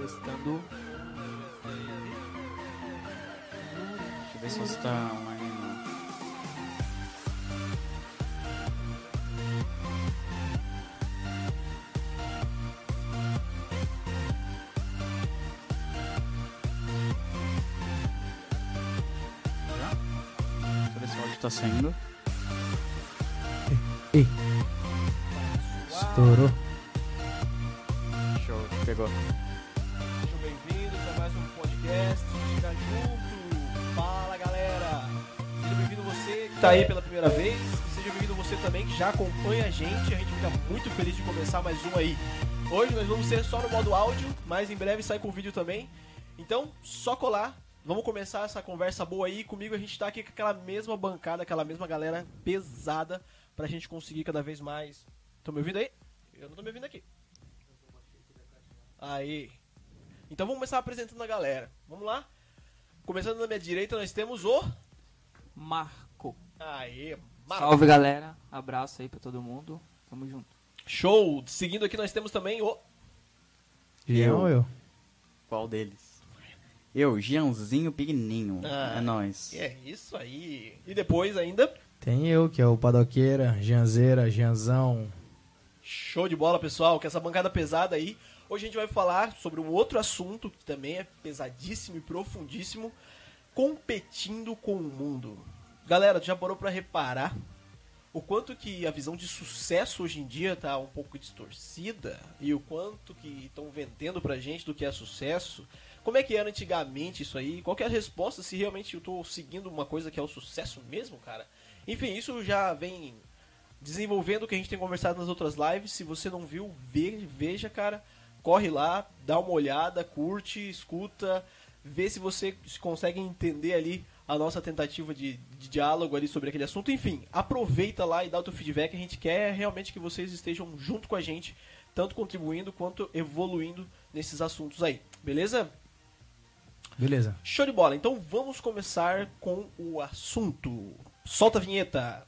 Testando. Deixa eu ver se vocês estão aí. tá saindo. Ei. Estourou. Show, pegou. Podcast Chega Junto. Fala galera! Seja bem-vindo você que tá aí pela primeira vez. Seja bem-vindo você também que já acompanha a gente. A gente fica muito feliz de começar mais um aí. Hoje nós vamos ser só no modo áudio, mas em breve sai com vídeo também. Então, só colar. Vamos começar essa conversa boa aí. Comigo a gente tá aqui com aquela mesma bancada, aquela mesma galera pesada pra gente conseguir cada vez mais. Estão me ouvindo aí? Eu não tô me ouvindo aqui. Aí. Então vamos começar apresentando a galera. Vamos lá? Começando na minha direita, nós temos o. Marco. Aê, Marco. Salve galera. Abraço aí pra todo mundo. Tamo junto. Show! Seguindo aqui, nós temos também o. Jean ou eu? Qual deles? Eu, Gianzinho Pequenininho. Ah. É nóis. É isso aí. E depois ainda. Tem eu, que é o Padoqueira, Gianzeira, Gianzão. Show de bola, pessoal, com essa bancada pesada aí. Hoje a gente vai falar sobre um outro assunto que também é pesadíssimo e profundíssimo: competindo com o mundo. Galera, já parou pra reparar o quanto que a visão de sucesso hoje em dia tá um pouco distorcida e o quanto que estão vendendo pra gente do que é sucesso? Como é que era antigamente isso aí? Qual é a resposta se realmente eu tô seguindo uma coisa que é o sucesso mesmo, cara? Enfim, isso já vem desenvolvendo o que a gente tem conversado nas outras lives. Se você não viu, ve- veja, cara. Corre lá, dá uma olhada, curte, escuta, vê se você se consegue entender ali a nossa tentativa de, de diálogo ali sobre aquele assunto. Enfim, aproveita lá e dá o teu feedback. A gente quer realmente que vocês estejam junto com a gente, tanto contribuindo quanto evoluindo nesses assuntos aí. Beleza? Beleza. Show de bola. Então vamos começar com o assunto. Solta a vinheta.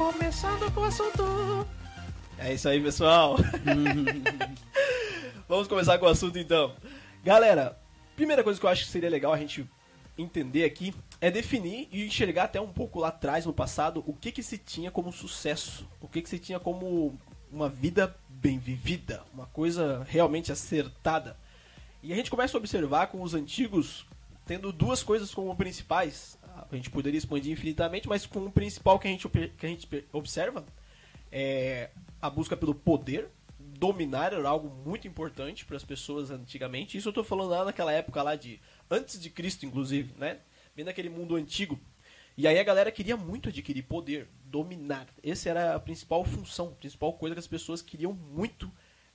Começando com o assunto. É isso aí, pessoal. vamos começar com o assunto então. Galera, primeira coisa que eu acho que seria legal a gente entender aqui é definir e enxergar até um pouco lá atrás no passado o que que se tinha como sucesso, o que que se tinha como uma vida bem vivida, uma coisa realmente acertada. E a gente começa a observar com os antigos tendo duas coisas como principais. A gente poderia expandir infinitamente, mas com o principal que a gente, que a gente observa é a busca pelo poder. Dominar era algo muito importante para as pessoas antigamente. Isso eu tô falando lá naquela época lá de antes de Cristo, inclusive, né? Bem naquele mundo antigo. E aí a galera queria muito adquirir poder, dominar. Essa era a principal função, a principal coisa que as pessoas queriam muito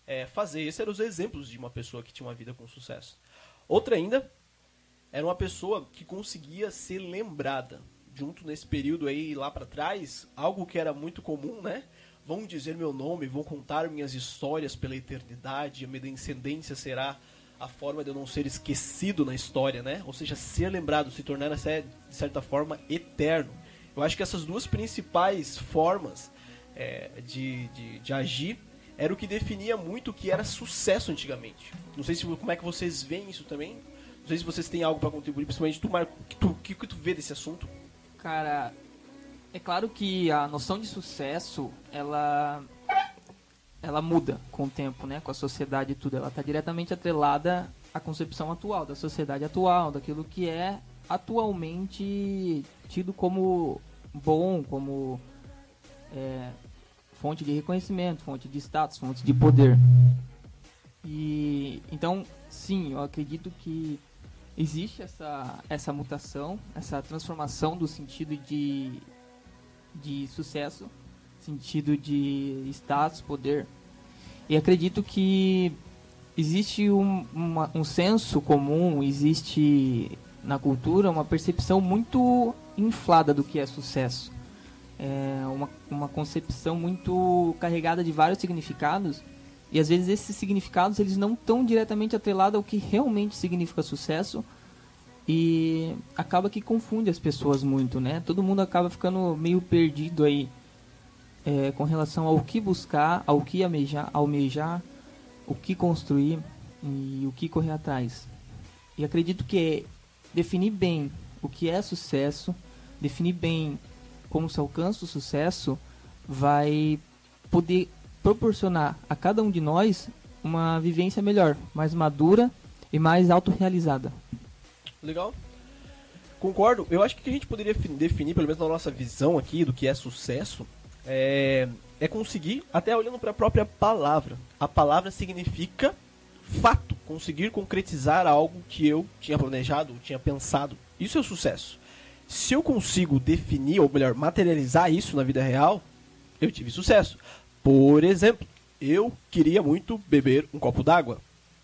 é, fazer. Esses eram os exemplos de uma pessoa que tinha uma vida com sucesso. Outra ainda era uma pessoa que conseguia ser lembrada. Junto nesse período aí lá pra trás, algo que era muito comum, né? Vão dizer meu nome, vão contar minhas histórias pela eternidade, a minha descendência será a forma de eu não ser esquecido na história, né? Ou seja, ser lembrado, se tornar de certa forma eterno. Eu acho que essas duas principais formas é, de, de, de agir era o que definia muito o que era sucesso antigamente. Não sei se como é que vocês veem isso também. Não sei se vocês têm algo para contribuir, principalmente tu, Marco, que tu, que, que tu vê desse assunto? Cara, é claro que a noção de sucesso, ela ela muda com o tempo, né? Com a sociedade e tudo. Ela está diretamente atrelada à concepção atual, da sociedade atual, daquilo que é atualmente tido como bom, como é, fonte de reconhecimento, fonte de status, fonte de poder. E então, sim, eu acredito que existe essa, essa mutação, essa transformação do sentido de, de sucesso, sentido de status, poder. E acredito que existe um, uma, um senso comum, existe na cultura uma percepção muito inflada do que é sucesso. É uma, uma concepção muito carregada de vários significados e às vezes esses significados eles não estão diretamente atrelados ao que realmente significa sucesso e acaba que confunde as pessoas muito, né? Todo mundo acaba ficando meio perdido aí é, com relação ao que buscar, ao que almejar, almejar, o que construir e o que correr atrás. E acredito que definir bem o que é sucesso, definir bem como se alcança o sucesso, vai poder proporcionar a cada um de nós uma vivência melhor, mais madura e mais autorrealizada. Legal. Concordo. Eu acho que a gente poderia fi- definir, pelo menos na nossa visão aqui, do que é sucesso, é, é conseguir, até olhando para a própria palavra. A palavra significa fato, conseguir concretizar algo que eu tinha planejado, tinha pensado. Isso é sucesso. Se eu consigo definir, ou melhor, materializar isso na vida real, eu tive sucesso. Por exemplo, eu queria muito beber um copo d'água.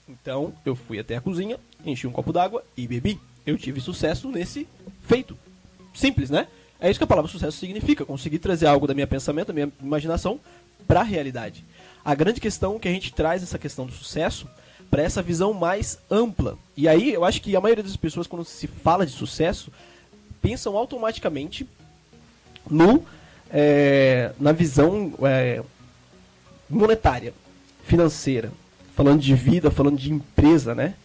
Então eu fui até a cozinha, enchi um copo d'água e bebi. Eu tive sucesso nesse feito. Simples, né? É isso que a palavra sucesso significa, conseguir trazer algo da minha pensamento, da minha imaginação para a realidade. A grande questão que a gente traz essa questão do sucesso para essa visão mais ampla. E aí eu acho que a maioria das pessoas quando se fala de sucesso pensam automaticamente no é, na visão é, monetária, financeira, falando de vida, falando de empresa, né?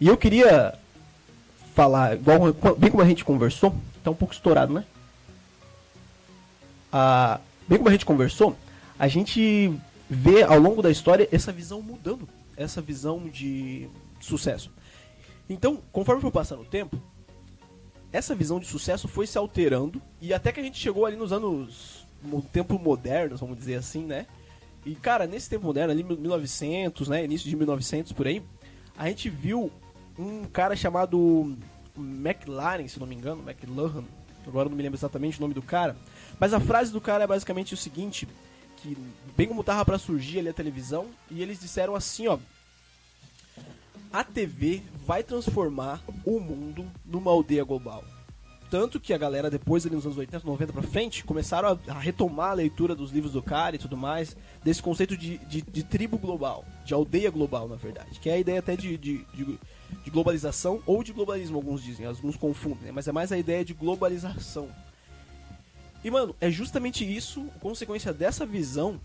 E eu queria falar, igual, bem como a gente conversou, tá um pouco estourado, né? Ah, bem como a gente conversou, a gente vê ao longo da história essa visão mudando, essa visão de sucesso. Então, conforme foi passando o tempo, essa visão de sucesso foi se alterando e até que a gente chegou ali nos anos no tempo modernos, vamos dizer assim, né? E cara, nesse tempo moderno, ali 1900, né, início de 1900 por aí, a gente viu um cara chamado McLaren, se não me engano, McLaren, agora não me lembro exatamente o nome do cara, mas a frase do cara é basicamente o seguinte, que bem como tava para surgir ali a televisão, e eles disseram assim, ó, a TV vai transformar o mundo numa aldeia global. Tanto que a galera, depois ali nos anos 80, 90 pra frente, começaram a, a retomar a leitura dos livros do cara e tudo mais, desse conceito de, de, de tribo global, de aldeia global, na verdade. Que é a ideia até de, de, de, de globalização ou de globalismo, alguns dizem, alguns confundem, né? mas é mais a ideia de globalização. E, mano, é justamente isso, consequência dessa visão,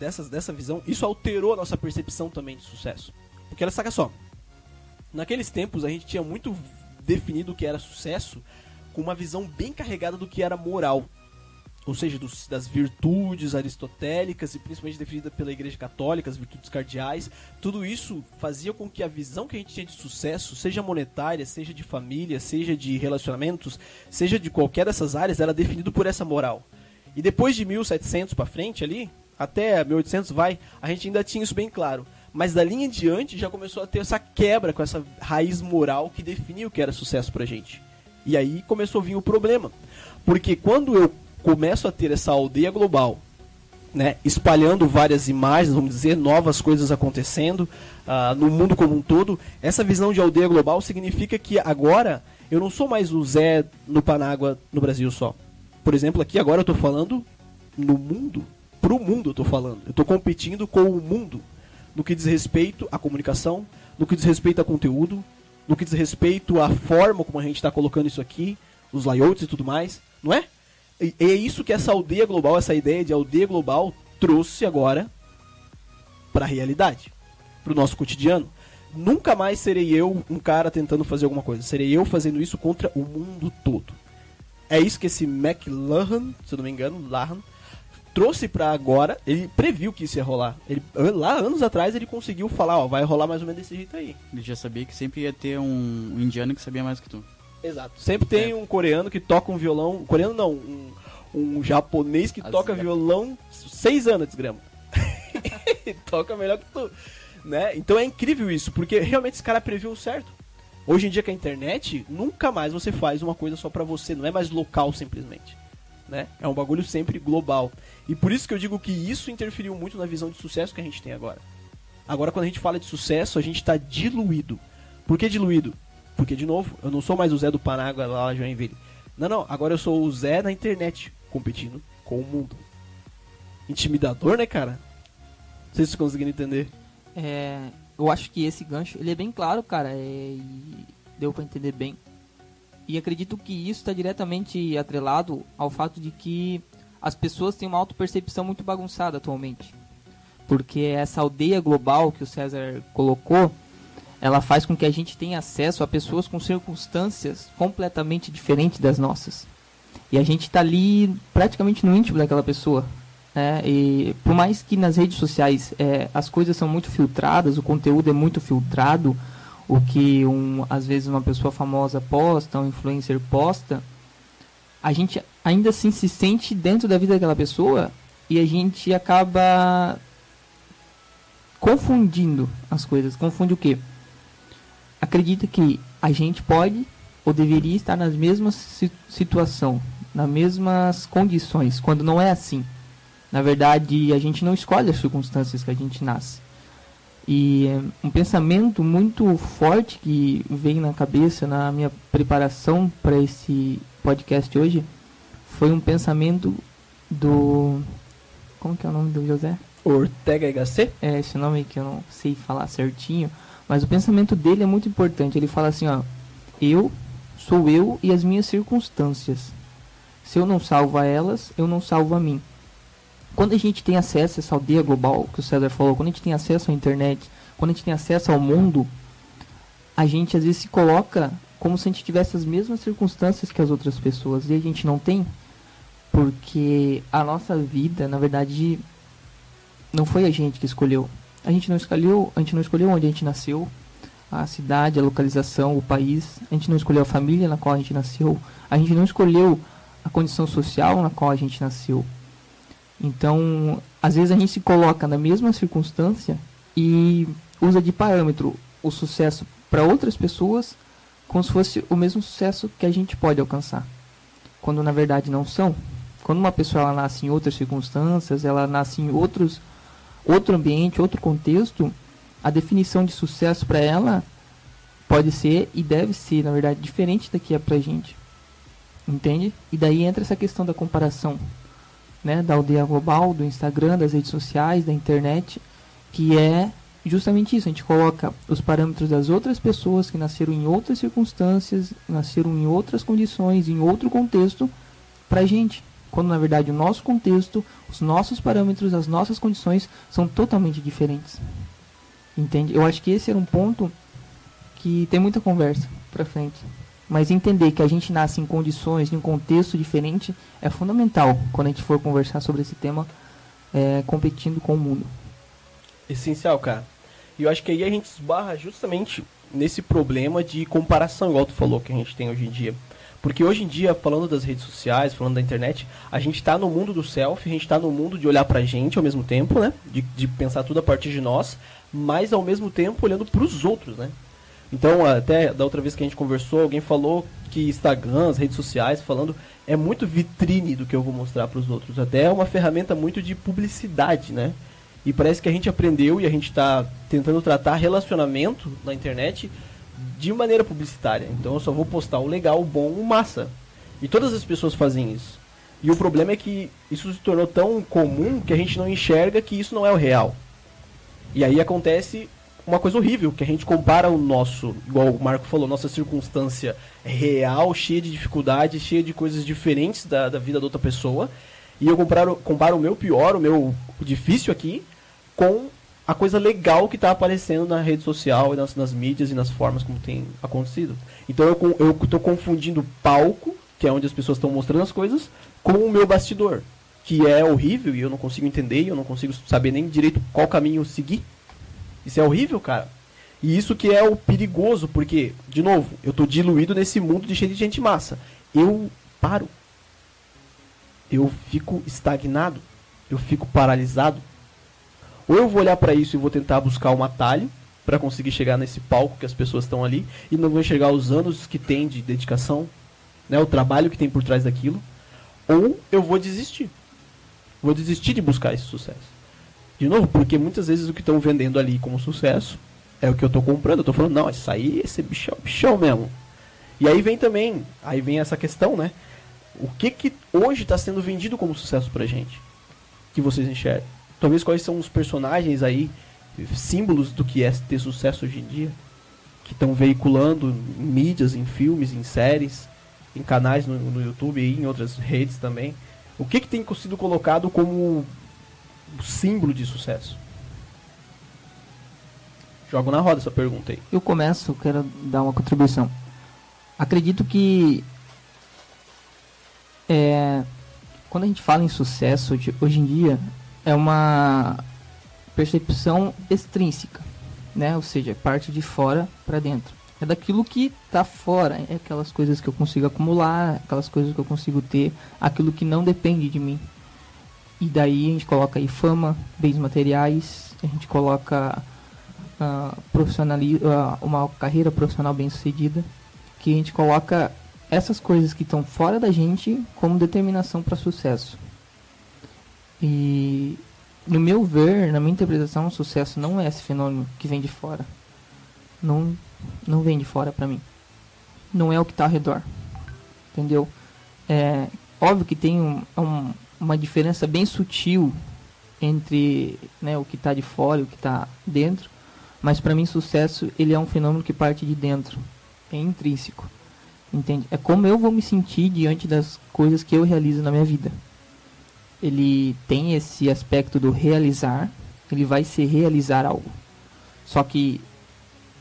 dessas, dessa visão, isso alterou a nossa percepção também de sucesso. Porque ela saca só, naqueles tempos a gente tinha muito definido o que era sucesso com uma visão bem carregada do que era moral. Ou seja, dos, das virtudes aristotélicas e principalmente definida pela Igreja Católica, as virtudes cardeais. Tudo isso fazia com que a visão que a gente tinha de sucesso, seja monetária, seja de família, seja de relacionamentos, seja de qualquer dessas áreas, era definido por essa moral. E depois de 1700 para frente ali, até 1800 vai, a gente ainda tinha isso bem claro. Mas dali em diante já começou a ter essa quebra com essa raiz moral que definia o que era sucesso pra gente. E aí começou a vir o problema. Porque quando eu começo a ter essa aldeia global, né, espalhando várias imagens, vamos dizer, novas coisas acontecendo uh, no mundo como um todo, essa visão de aldeia global significa que agora eu não sou mais o Zé no Panágua no Brasil só. Por exemplo, aqui agora eu tô falando no mundo, pro mundo eu tô falando. Eu tô competindo com o mundo no que diz respeito à comunicação, no que diz respeito a conteúdo, no que diz respeito à forma como a gente está colocando isso aqui, os layouts e tudo mais, não é? E é isso que essa aldeia global, essa ideia de aldeia global trouxe agora para a realidade, para o nosso cotidiano. Nunca mais serei eu um cara tentando fazer alguma coisa, serei eu fazendo isso contra o mundo todo. É isso que esse McLuhan, se eu não me engano, Lahan, trouxe para agora, ele previu que isso ia rolar. Ele, lá anos atrás ele conseguiu falar, ó, vai rolar mais ou menos desse jeito aí. Ele já sabia que sempre ia ter um, indiano que sabia mais que tu. Exato. Sempre tem É. um coreano que toca um violão. Coreano não, um, um japonês que As- toca violão seis anos, desgrama. toca melhor que tu. Né? Então é incrível isso, porque realmente esse cara previu o certo. Hoje em dia com a internet, nunca mais você faz uma coisa só pra você, não é mais local simplesmente. Né? É um bagulho sempre global. E por isso que eu digo que isso interferiu muito na visão de sucesso que a gente tem agora. Agora, quando a gente fala de sucesso, a gente está diluído. Por que diluído? Porque, de novo, eu não sou mais o Zé do Panágua lá em Joinville. Não, não, agora eu sou o Zé na internet, competindo com o mundo. Intimidador, né, cara? Não sei se vocês conseguiram entender. É, eu acho que esse gancho ele é bem claro, cara, é, e deu pra entender bem. E acredito que isso está diretamente atrelado ao fato de que as pessoas têm uma autopercepção muito bagunçada atualmente. Porque essa aldeia global que o César colocou, ela faz com que a gente tenha acesso a pessoas com circunstâncias completamente diferentes das nossas. E a gente está ali praticamente no íntimo daquela pessoa. Né? E por mais que nas redes sociais é, as coisas são muito filtradas, o conteúdo é muito filtrado, o que um, às vezes uma pessoa famosa posta, um influencer posta, a gente ainda assim se sente dentro da vida daquela pessoa e a gente acaba confundindo as coisas. Confunde o quê? Acredita que a gente pode ou deveria estar nas mesmas si situação, nas mesmas condições, quando não é assim. Na verdade, a gente não escolhe as circunstâncias que a gente nasce. E um pensamento muito forte que veio na cabeça na minha preparação para esse podcast hoje foi um pensamento do. Como que é o nome do José? Ortega HC? É, esse nome que eu não sei falar certinho. Mas o pensamento dele é muito importante. Ele fala assim: ó, eu sou eu e as minhas circunstâncias. Se eu não salvo a elas, eu não salvo a mim quando a gente tem acesso a essa aldeia global que o César falou, quando a gente tem acesso à internet, quando a gente tem acesso ao mundo, a gente às vezes se coloca como se a gente tivesse as mesmas circunstâncias que as outras pessoas e a gente não tem, porque a nossa vida, na verdade, não foi a gente que escolheu. A gente não escolheu, a gente não escolheu onde a gente nasceu, a cidade, a localização, o país. A gente não escolheu a família na qual a gente nasceu. A gente não escolheu a condição social na qual a gente nasceu. Então, às vezes a gente se coloca na mesma circunstância e usa de parâmetro o sucesso para outras pessoas como se fosse o mesmo sucesso que a gente pode alcançar, quando na verdade não são. Quando uma pessoa ela nasce em outras circunstâncias, ela nasce em outros outro ambiente, outro contexto, a definição de sucesso para ela pode ser e deve ser, na verdade, diferente da que é pra gente. Entende? E daí entra essa questão da comparação né, da aldeia global, do Instagram, das redes sociais, da internet, que é justamente isso. A gente coloca os parâmetros das outras pessoas que nasceram em outras circunstâncias, nasceram em outras condições, em outro contexto, pra gente. Quando na verdade o nosso contexto, os nossos parâmetros, as nossas condições são totalmente diferentes. Entende? Eu acho que esse era um ponto que tem muita conversa pra frente. Mas entender que a gente nasce em condições, em um contexto diferente, é fundamental quando a gente for conversar sobre esse tema, é, competindo com o mundo. Essencial, cara. E eu acho que aí a gente esbarra justamente nesse problema de comparação, igual tu falou, que a gente tem hoje em dia. Porque hoje em dia, falando das redes sociais, falando da internet, a gente está no mundo do selfie, a gente está no mundo de olhar pra gente ao mesmo tempo, né? De, de pensar tudo a partir de nós, mas ao mesmo tempo olhando para os outros, né? Então, até da outra vez que a gente conversou, alguém falou que Instagram, as redes sociais, falando, é muito vitrine do que eu vou mostrar para os outros. Até é uma ferramenta muito de publicidade, né? E parece que a gente aprendeu e a gente está tentando tratar relacionamento na internet de maneira publicitária. Então eu só vou postar o legal, o bom, o massa. E todas as pessoas fazem isso. E o problema é que isso se tornou tão comum que a gente não enxerga que isso não é o real. E aí acontece uma coisa horrível, que a gente compara o nosso, igual o Marco falou, nossa circunstância real, cheia de dificuldades, cheia de coisas diferentes da, da vida da outra pessoa, e eu comparo, comparo o meu pior, o meu difícil aqui, com a coisa legal que está aparecendo na rede social e nas, nas, mídias e nas formas como tem acontecido. Então eu estou confundindo palco, que é onde as pessoas estão mostrando as coisas, com o meu bastidor, que é horrível e eu não consigo entender, e eu não consigo saber nem direito qual caminho seguir. Isso é horrível, cara. E isso que é o perigoso, porque, de novo, eu tô diluído nesse mundo de cheio de gente massa. Eu paro. Eu fico estagnado. Eu fico paralisado. Ou eu vou olhar para isso e vou tentar buscar um atalho para conseguir chegar nesse palco que as pessoas estão ali e não vou enxergar os anos que tem de dedicação, né, o trabalho que tem por trás daquilo, ou eu vou desistir. Vou desistir de buscar esse sucesso. De novo, porque muitas vezes o que estão vendendo ali como sucesso é o que eu estou comprando. Eu estou falando, não, isso aí, esse bichão, bichão mesmo. E aí vem também, aí vem essa questão, né? O que que hoje está sendo vendido como sucesso pra gente? Que vocês enxergam? Talvez quais são os personagens aí, símbolos do que é ter sucesso hoje em dia? Que estão veiculando em mídias, em filmes, em séries, em canais no, no YouTube e em outras redes também. O que, que tem sido colocado como símbolo de sucesso? Jogo na roda essa pergunta aí. Eu começo, quero dar uma contribuição. Acredito que é, quando a gente fala em sucesso hoje em dia é uma percepção extrínseca, né? Ou seja, parte de fora para dentro. É daquilo que tá fora, é aquelas coisas que eu consigo acumular, aquelas coisas que eu consigo ter, aquilo que não depende de mim. E daí a gente coloca aí fama, bens materiais, a gente coloca ah, profissionali ah, uma carreira profissional bem sucedida, que a gente coloca essas coisas que estão fora da gente como determinação para sucesso. E no meu ver, na minha interpretação, o sucesso não é esse fenômeno que vem de fora. Não, não vem de fora para mim. Não é o que está ao redor. Entendeu? É óbvio que tem um- um- uma diferença bem sutil entre né, o que está de fora e o que está dentro. Mas para mim, sucesso ele é um fenômeno que parte de dentro. É intrínseco. Entende? É como eu vou me sentir diante das coisas que eu realizo na minha vida. Ele tem esse aspecto do realizar, ele vai se realizar algo. Só que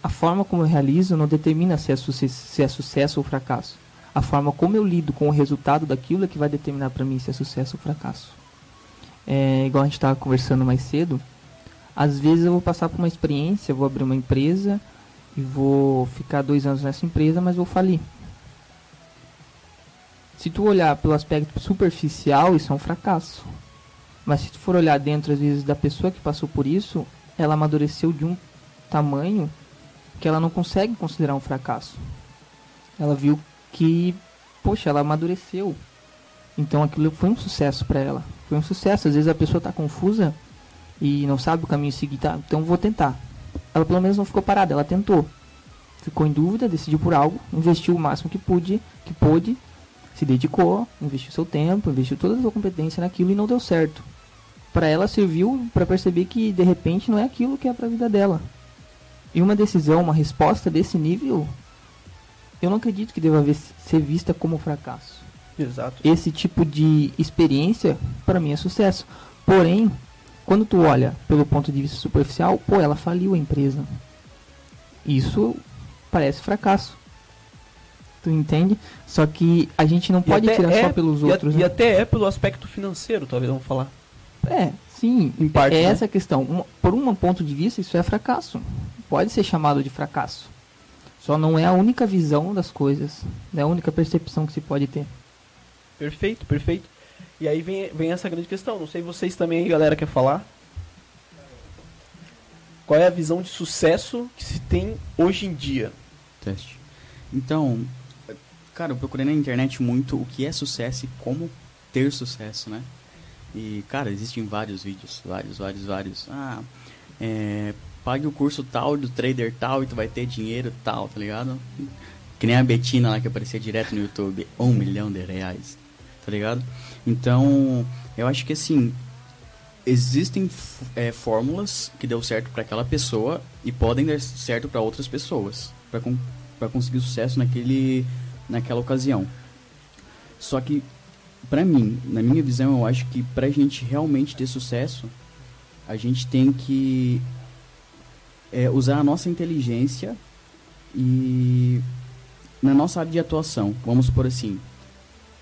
a forma como eu realizo não determina se é, se é sucesso ou fracasso. A forma como eu lido com o resultado daquilo é que vai determinar para mim se é sucesso ou fracasso. É, igual a gente estava conversando mais cedo, às vezes eu vou passar por uma experiência, vou abrir uma empresa e vou ficar dois anos nessa empresa, mas vou falir. Se tu olhar pelo aspecto superficial, isso é um fracasso. Mas se tu for olhar dentro, às vezes, da pessoa que passou por isso, ela amadureceu de um tamanho que ela não consegue considerar um fracasso. Ela viu que, poxa, ela amadureceu. Então aquilo foi um sucesso para ela. Foi um sucesso. Às vezes a pessoa está confusa e não sabe o caminho seguir, tá? Então vou tentar. Ela pelo menos não ficou parada, ela tentou. Ficou em dúvida, decidiu por algo, investiu o máximo que pôde, que pôde, se dedicou, investiu seu tempo, investiu toda a sua competência naquilo e não deu certo. Para ela serviu para perceber que de repente não é aquilo que é para a vida dela. E uma decisão, uma resposta desse nível, eu não acredito que deva ver- ser vista como fracasso Exato. esse tipo de experiência para mim é sucesso. Porém, quando tu olha pelo ponto de vista superficial, pô, ela faliu a empresa. Isso parece fracasso. Tu entende? Só que a gente não E pode tirar é- só pelos e, a- outros. e né? até é pelo aspecto financeiro, talvez vamos falar. É, sim. Em parte, é né? essa a questão. Um- por um ponto de vista, isso é fracasso. Pode ser chamado de fracasso. Só não é a única visão das coisas. Não é a única percepção que se pode ter. Perfeito, perfeito. E aí vem, vem essa grande questão. Não sei vocês também, galera, quer falar? Qual é a visão de sucesso que se tem hoje em dia? Teste. Então, cara, eu procurei na internet muito o que é sucesso e como ter sucesso, né? E, cara, existem vários vídeos, vários, vários, vários. Ah, é, pague o curso tal do trader tal e tu vai ter dinheiro tal, tá ligado? Que nem a Betina lá que aparecia direto no YouTube, um milhão de reais, tá ligado? Então, eu acho que assim, existem é, fórmulas que deu certo para aquela pessoa e podem dar certo para outras pessoas para conseguir sucesso naquele naquela ocasião. Só que pra mim, na minha visão, eu acho que pra gente realmente ter sucesso, a gente tem que é, usar a nossa inteligência e na nossa área de atuação, vamos supor assim,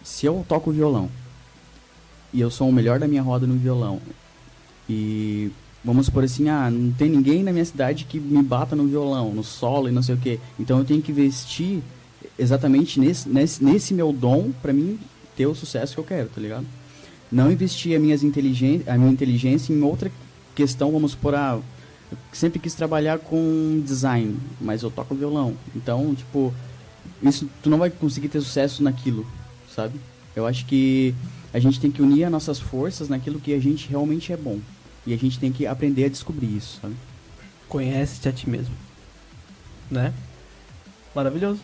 se eu toco violão e eu sou o melhor da minha roda no violão e vamos supor assim, ah, não tem ninguém na minha cidade que me bata no violão, no solo e não sei o que. Então eu tenho que investir exatamente nesse, nesse, nesse meu dom pra mim ter o sucesso que eu quero, tá ligado? Não investir a, minhas a minha inteligência em outra questão, vamos supor, ah, eu sempre quis trabalhar com design, mas eu toco violão. Então, tipo, isso tu não vai conseguir ter sucesso naquilo, sabe? Eu acho que a gente tem que unir as nossas forças naquilo que a gente realmente é bom. E a gente tem que aprender a descobrir isso, sabe? Conhece-te a ti mesmo. Né? Maravilhoso.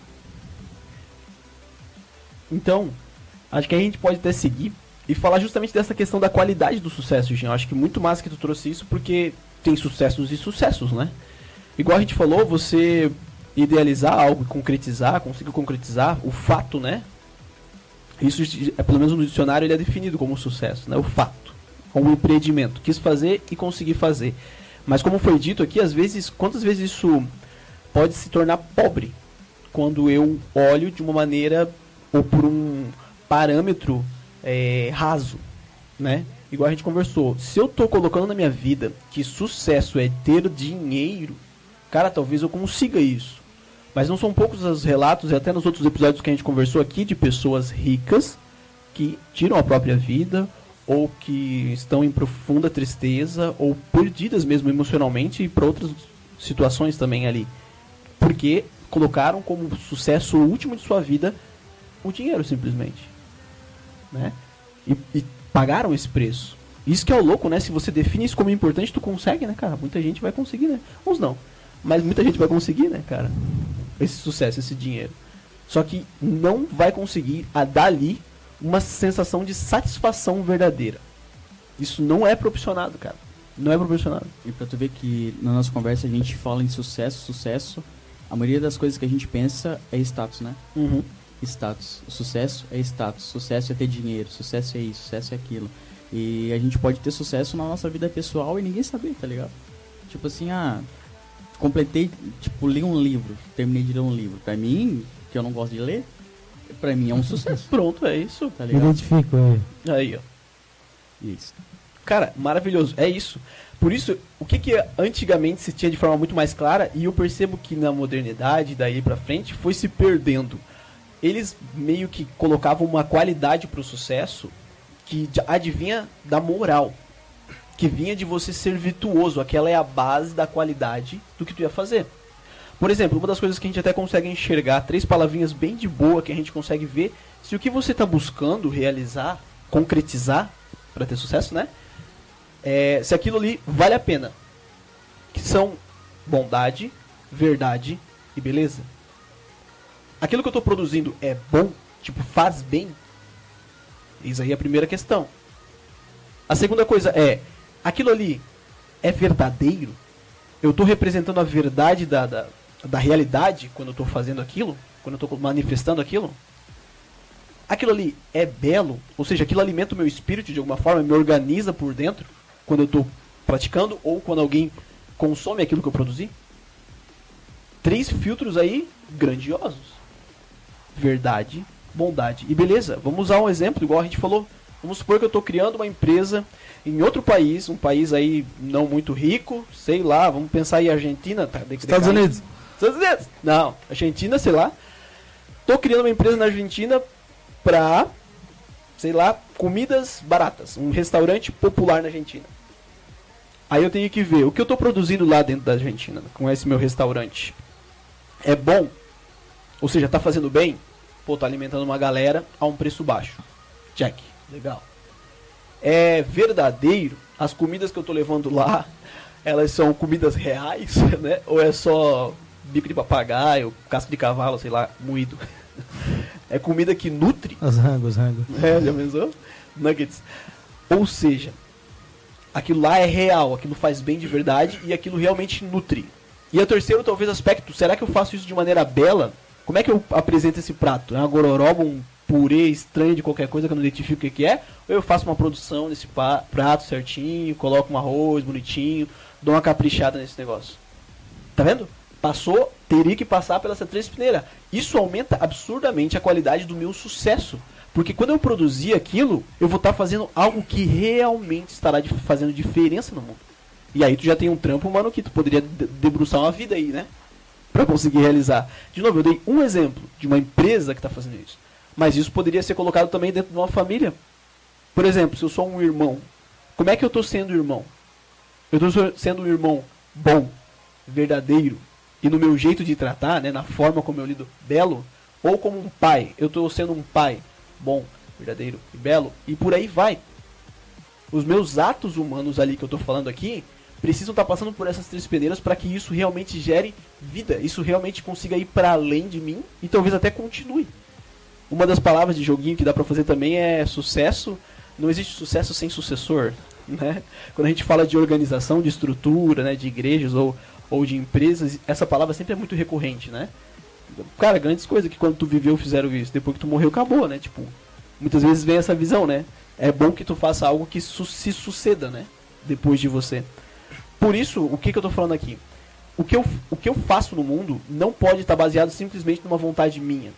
Então, acho que a gente pode até seguir e falar justamente dessa questão da qualidade do sucesso, Jean. Eu acho que muito massa que tu trouxe isso porque tem sucessos e sucessos, né? Igual a gente falou, você idealizar algo concretizar, conseguir concretizar o fato, né? Isso, é, pelo menos no dicionário, ele é definido como sucesso, né? O fato. Como empreendimento. Quis fazer e conseguir fazer. Mas como foi dito aqui, às vezes, quantas vezes isso pode se tornar pobre quando eu olho de uma maneira ou por um parâmetro é, raso, né? Igual a gente conversou. Se eu tô colocando na minha vida que sucesso é ter dinheiro, cara, talvez eu consiga isso. Mas não são poucos os relatos, e até nos outros episódios que a gente conversou aqui, de pessoas ricas que tiram a própria vida, ou que estão em profunda tristeza, ou perdidas mesmo emocionalmente e para outras situações também ali. Porque colocaram como sucesso último de sua vida o dinheiro, simplesmente. Né? E, e pagaram esse preço. Isso que é o louco, né? Se você define isso como importante, tu consegue, né, cara? Muita gente vai conseguir, né? Uns não. Mas muita gente vai conseguir, né, cara? Esse sucesso, esse dinheiro. Só que não vai conseguir a dali uma sensação de satisfação verdadeira. Isso não é proporcionado, cara. Não é proporcionado. E pra tu ver que na nossa conversa a gente fala em sucesso, sucesso. A maioria das coisas que a gente pensa é status, né? Uhum. Status. Sucesso é status. Sucesso é ter dinheiro. Sucesso é isso. Sucesso é aquilo. E a gente pode ter sucesso na nossa vida pessoal e ninguém saber, tá ligado? Tipo assim, ah, completei, tipo, li um livro, terminei de ler um livro. Pra mim, que eu não gosto de ler, pra mim é um sucesso, Pronto, é isso. tá Me ligado? identifico aí. Aí, ó. Isso. Cara, maravilhoso. É isso. Por isso, o que, que antigamente se tinha de forma muito mais clara, e eu percebo que na modernidade, daí pra frente, foi se perdendo. Eles meio que colocavam uma qualidade pro sucesso que adivinha da moral. Que vinha de você ser virtuoso. Aquela é a base da qualidade do que tu ia fazer. Por exemplo, uma das coisas que a gente até consegue enxergar, três palavrinhas bem de boa que a gente consegue ver, se o que você está buscando realizar, concretizar, para ter sucesso, né? É, se aquilo ali vale a pena. Que são bondade, verdade e beleza. Aquilo que eu estou produzindo é bom, tipo, faz bem. Isso aí a primeira questão. A segunda coisa é, aquilo ali é verdadeiro? Eu estou representando a verdade da, da, da realidade quando eu estou fazendo aquilo? Quando eu estou manifestando aquilo? Aquilo ali é belo? Ou seja, aquilo alimenta o meu espírito de alguma forma, me organiza por dentro quando eu estou praticando ou quando alguém consome aquilo que eu produzi? Três filtros aí grandiosos. Verdade, bondade e beleza. Vamos usar um exemplo, igual a gente falou. Vamos supor que eu estou criando uma empresa em outro país, um país aí não muito rico, sei lá, vamos pensar em Argentina, tá? de- Estados. Unidos. Estados Unidos. Não, Argentina, sei lá. Tô criando uma empresa na Argentina pra, sei lá, comidas baratas. Um restaurante popular na Argentina. Aí eu tenho que ver o que eu tô produzindo lá dentro da Argentina, com esse meu restaurante. É bom? Ou seja, tá fazendo bem? Pô, tá alimentando uma galera a um preço baixo. Check. Legal. É verdadeiro? As comidas que eu tô levando lá, elas são comidas reais, né? Ou é só bico de papagaio, casco de cavalo, sei lá, moído? É comida que nutre? Os rangos, os rangos. É, já pensou? Nuggets. Ou seja, aquilo lá é real, aquilo faz bem de verdade e aquilo realmente nutre. E o terceiro, talvez, aspecto, será que eu faço isso de maneira bela? Como é que eu apresento esse prato? É uma gororoba, um purê estranho de qualquer coisa que eu não identifico o que, é? Ou eu faço uma produção desse prato certinho, coloco um arroz bonitinho, dou uma caprichada nesse negócio? Tá vendo? Passou, teria que passar pela essa três peneiras. Isso aumenta absurdamente a qualidade do meu sucesso. Porque quando eu produzir aquilo, eu vou estar fazendo algo que realmente estará fazendo diferença no mundo. E aí tu já tem um trampo, mano, que tu poderia de- debruçar uma vida aí, né? Pra conseguir realizar. De novo, eu dei um exemplo de uma empresa que está fazendo isso. Mas isso poderia ser colocado também dentro de uma família. Por exemplo, se eu sou um irmão, como é que eu estou sendo irmão? Eu estou sendo um irmão bom, verdadeiro, e no meu jeito de tratar, né, na forma como eu lido, belo, ou como um pai, eu estou sendo um pai bom, verdadeiro e belo, e por aí vai. Os meus atos humanos ali que eu estou falando aqui precisam estar passando por essas três peneiras para que isso realmente gere vida, isso realmente consiga ir para além de mim e talvez até continue. Uma das palavras de joguinho que dá para fazer também é sucesso. Não existe sucesso sem sucessor, né? Quando a gente fala de organização, de estrutura, né, de igrejas ou, ou de empresas, essa palavra sempre é muito recorrente, né? Cara, grandes coisas que quando tu viveu fizeram isso, depois que tu morreu acabou, né? Tipo, Muitas vezes vem essa visão, né? É bom que tu faça algo que su se suceda, né? Depois de você. Por isso, o que, que eu tô falando aqui? O que, eu, o que eu faço no mundo não pode estar baseado simplesmente numa vontade minha.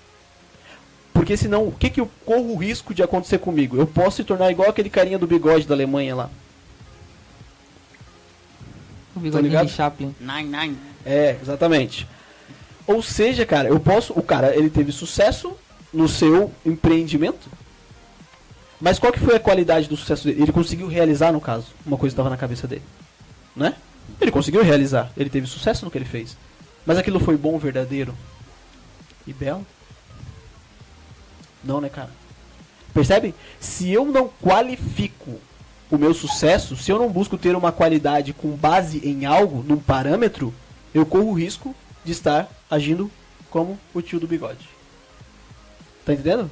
Porque senão, o que, que eu corro o risco de acontecer comigo? Eu posso se tornar igual aquele carinha do bigode da Alemanha lá. O bigodinho ligado? de Chaplin. Nine, nine. É, exatamente. Ou seja, cara, eu posso. O cara, ele teve sucesso no seu empreendimento. Mas qual que foi a qualidade do sucesso dele? Ele conseguiu realizar, no caso, uma coisa que estava na cabeça dele. Né? Ele conseguiu realizar. Ele teve sucesso no que ele fez. Mas aquilo foi bom, verdadeiro e belo? Não, né, cara? Percebe? Se eu não qualifico o meu sucesso, se eu não busco ter uma qualidade com base em algo, num parâmetro, eu corro o risco de estar agindo como o tio do bigode. Tá entendendo?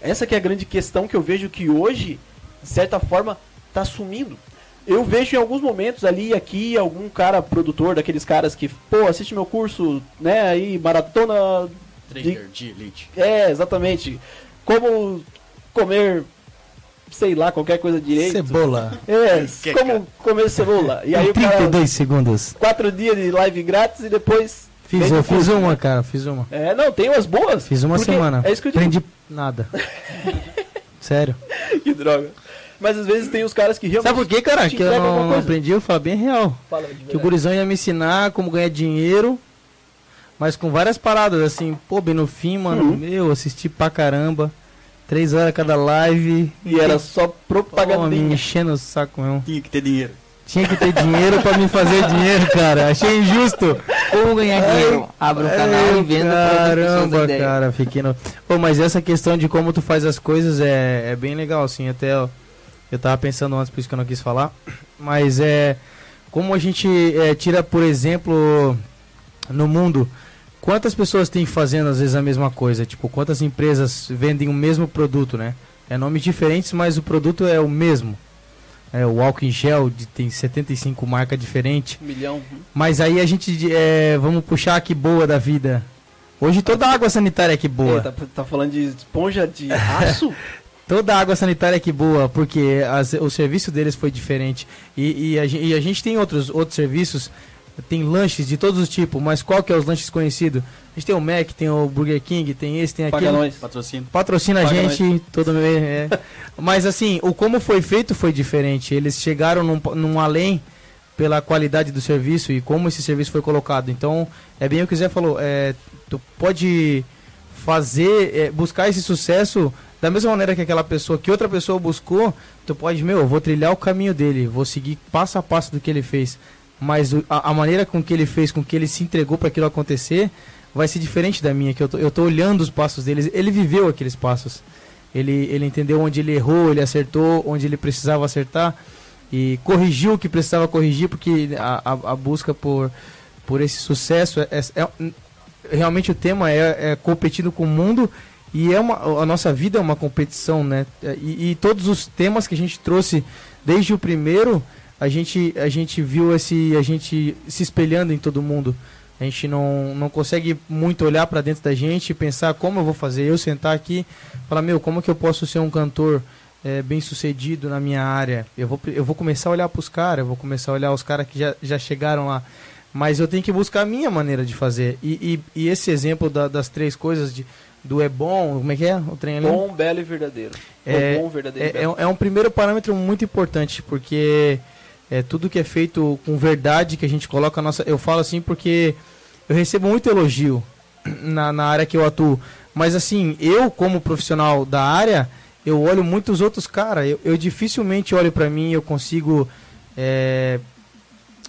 Essa que é a grande questão que eu vejo que hoje, de certa forma, tá sumindo. Eu vejo em alguns momentos ali e aqui algum cara produtor daqueles caras que, pô, assiste meu curso, né, aí maratona Trader de elite. é, exatamente. Como comer, sei lá, qualquer coisa direito. Cebola. É, Que como comer cebola. E aí Em o cara, 32 segundos. quatro dias de live grátis e depois... Fiz, eu fiz uma, cara, fiz uma. É, não, tem umas boas. Fiz uma semana. É isso que eu digo. Aprendi nada. Sério. que droga. Mas às vezes tem os caras que realmente... Sabe por quê, cara? Que eu não, aprendi, eu falo bem real. Fala de Que o gurizão ia me ensinar como ganhar dinheiro, mas com várias paradas, assim, pô, bem no fim, mano, Uhum. meu, assisti pra caramba. Três horas cada live. E era só Pô, me enchendo o saco mesmo. Tinha que ter dinheiro. Tinha que ter dinheiro pra me fazer dinheiro, cara. Achei injusto. Como ganhar dinheiro? Abre um canal Ai, e venda Caramba, ideia. cara, fiquei no... Pô, mas essa questão de como tu faz as coisas é, é bem legal, assim, até ó, eu tava pensando antes, por isso que eu não quis falar, mas é como a gente é, tira, por exemplo, no mundo, quantas pessoas tem fazendo às vezes a mesma coisa, tipo, quantas empresas vendem o mesmo produto, né? É nomes diferentes, mas o produto é o mesmo. É, o álcool em gel de, tem 75 marcas diferentes. Um milhão. Mas aí a gente, é, vamos puxar a que boa da vida. Hoje toda água sanitária é que boa. É, tá, tá falando de esponja de aço? Toda água sanitária é que boa, porque as- o serviço deles foi diferente. E, e a, e a gente tem outros, outros serviços, tem lanches de todos os tipos, mas qual que é os lanches conhecidos? A gente tem o Mac, tem o Burger King, tem esse, tem Paga aquele. nós. Patrocínio. Patrocina a Paga gente todo mês. É. Mas assim, o como foi feito foi diferente. Eles chegaram num, num além pela qualidade do serviço e como esse serviço foi colocado. Então, é bem o que o Zé falou. É, tu pode fazer, é, buscar esse sucesso da mesma maneira que aquela pessoa, que outra pessoa buscou. Tu pode, meu, eu vou trilhar o caminho dele, vou seguir passo a passo do que ele fez. Mas a, a maneira com que ele fez, com que ele se entregou para aquilo acontecer, vai ser diferente da minha, que eu tô, eu tô olhando os passos dele. Ele viveu aqueles passos. Ele, ele entendeu onde ele errou, ele acertou, onde ele precisava acertar e corrigiu o que precisava corrigir, porque a, a, a busca por, por esse sucesso é, é- é- realmente o tema é, é competindo com o mundo e é uma, a nossa vida é uma competição, né? E, e todos os temas que a gente trouxe desde o primeiro, a gente, a gente viu esse, a gente se espelhando em todo mundo. A gente não, não consegue muito olhar para dentro da gente e pensar como eu vou fazer. Eu sentar aqui falar, meu, como que eu posso ser um cantor é, bem sucedido na minha área? Eu vou, eu vou começar a olhar para os caras, vou começar a olhar os caras que já, já chegaram lá. Mas eu tenho que buscar a minha maneira de fazer. E, e, e esse exemplo da- das três coisas, de, do é bom, como é que é o trem ali? Bom, belo e verdadeiro. É, bom, verdadeiro É, é, um- é um primeiro parâmetro muito importante, porque é tudo que é feito com verdade que a gente coloca a nossa. Eu falo assim porque eu recebo muito elogio na, na área que eu atuo. Mas assim, eu como profissional da área, eu olho muitos outros caras. Eu, eu dificilmente olho pra mim e eu consigo é,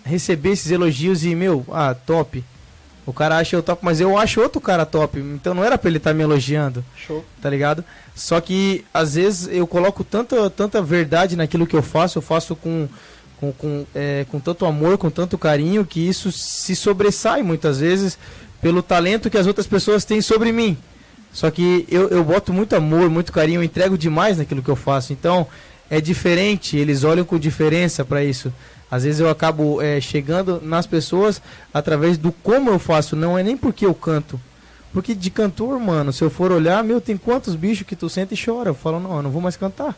receber esses elogios e, meu, ah, top. O cara acha eu top, mas eu acho outro cara top. Então não era pra ele estar me elogiando Show. tá ligado? Só que às vezes eu coloco tanta, tanta verdade naquilo que eu faço, eu faço com, com, com, é, com tanto amor, com tanto carinho, que isso se sobressai muitas vezes pelo talento que as outras pessoas têm sobre mim. Só que eu, eu boto muito amor, muito carinho, eu entrego demais naquilo que eu faço. Então é diferente, eles olham com diferença para isso. Às vezes eu acabo é, chegando nas pessoas através do como eu faço, não é nem porque eu canto. Porque de cantor, mano, se eu for olhar, meu, tem quantos bichos que tu senta e chora? Eu falo, não, eu não vou mais cantar.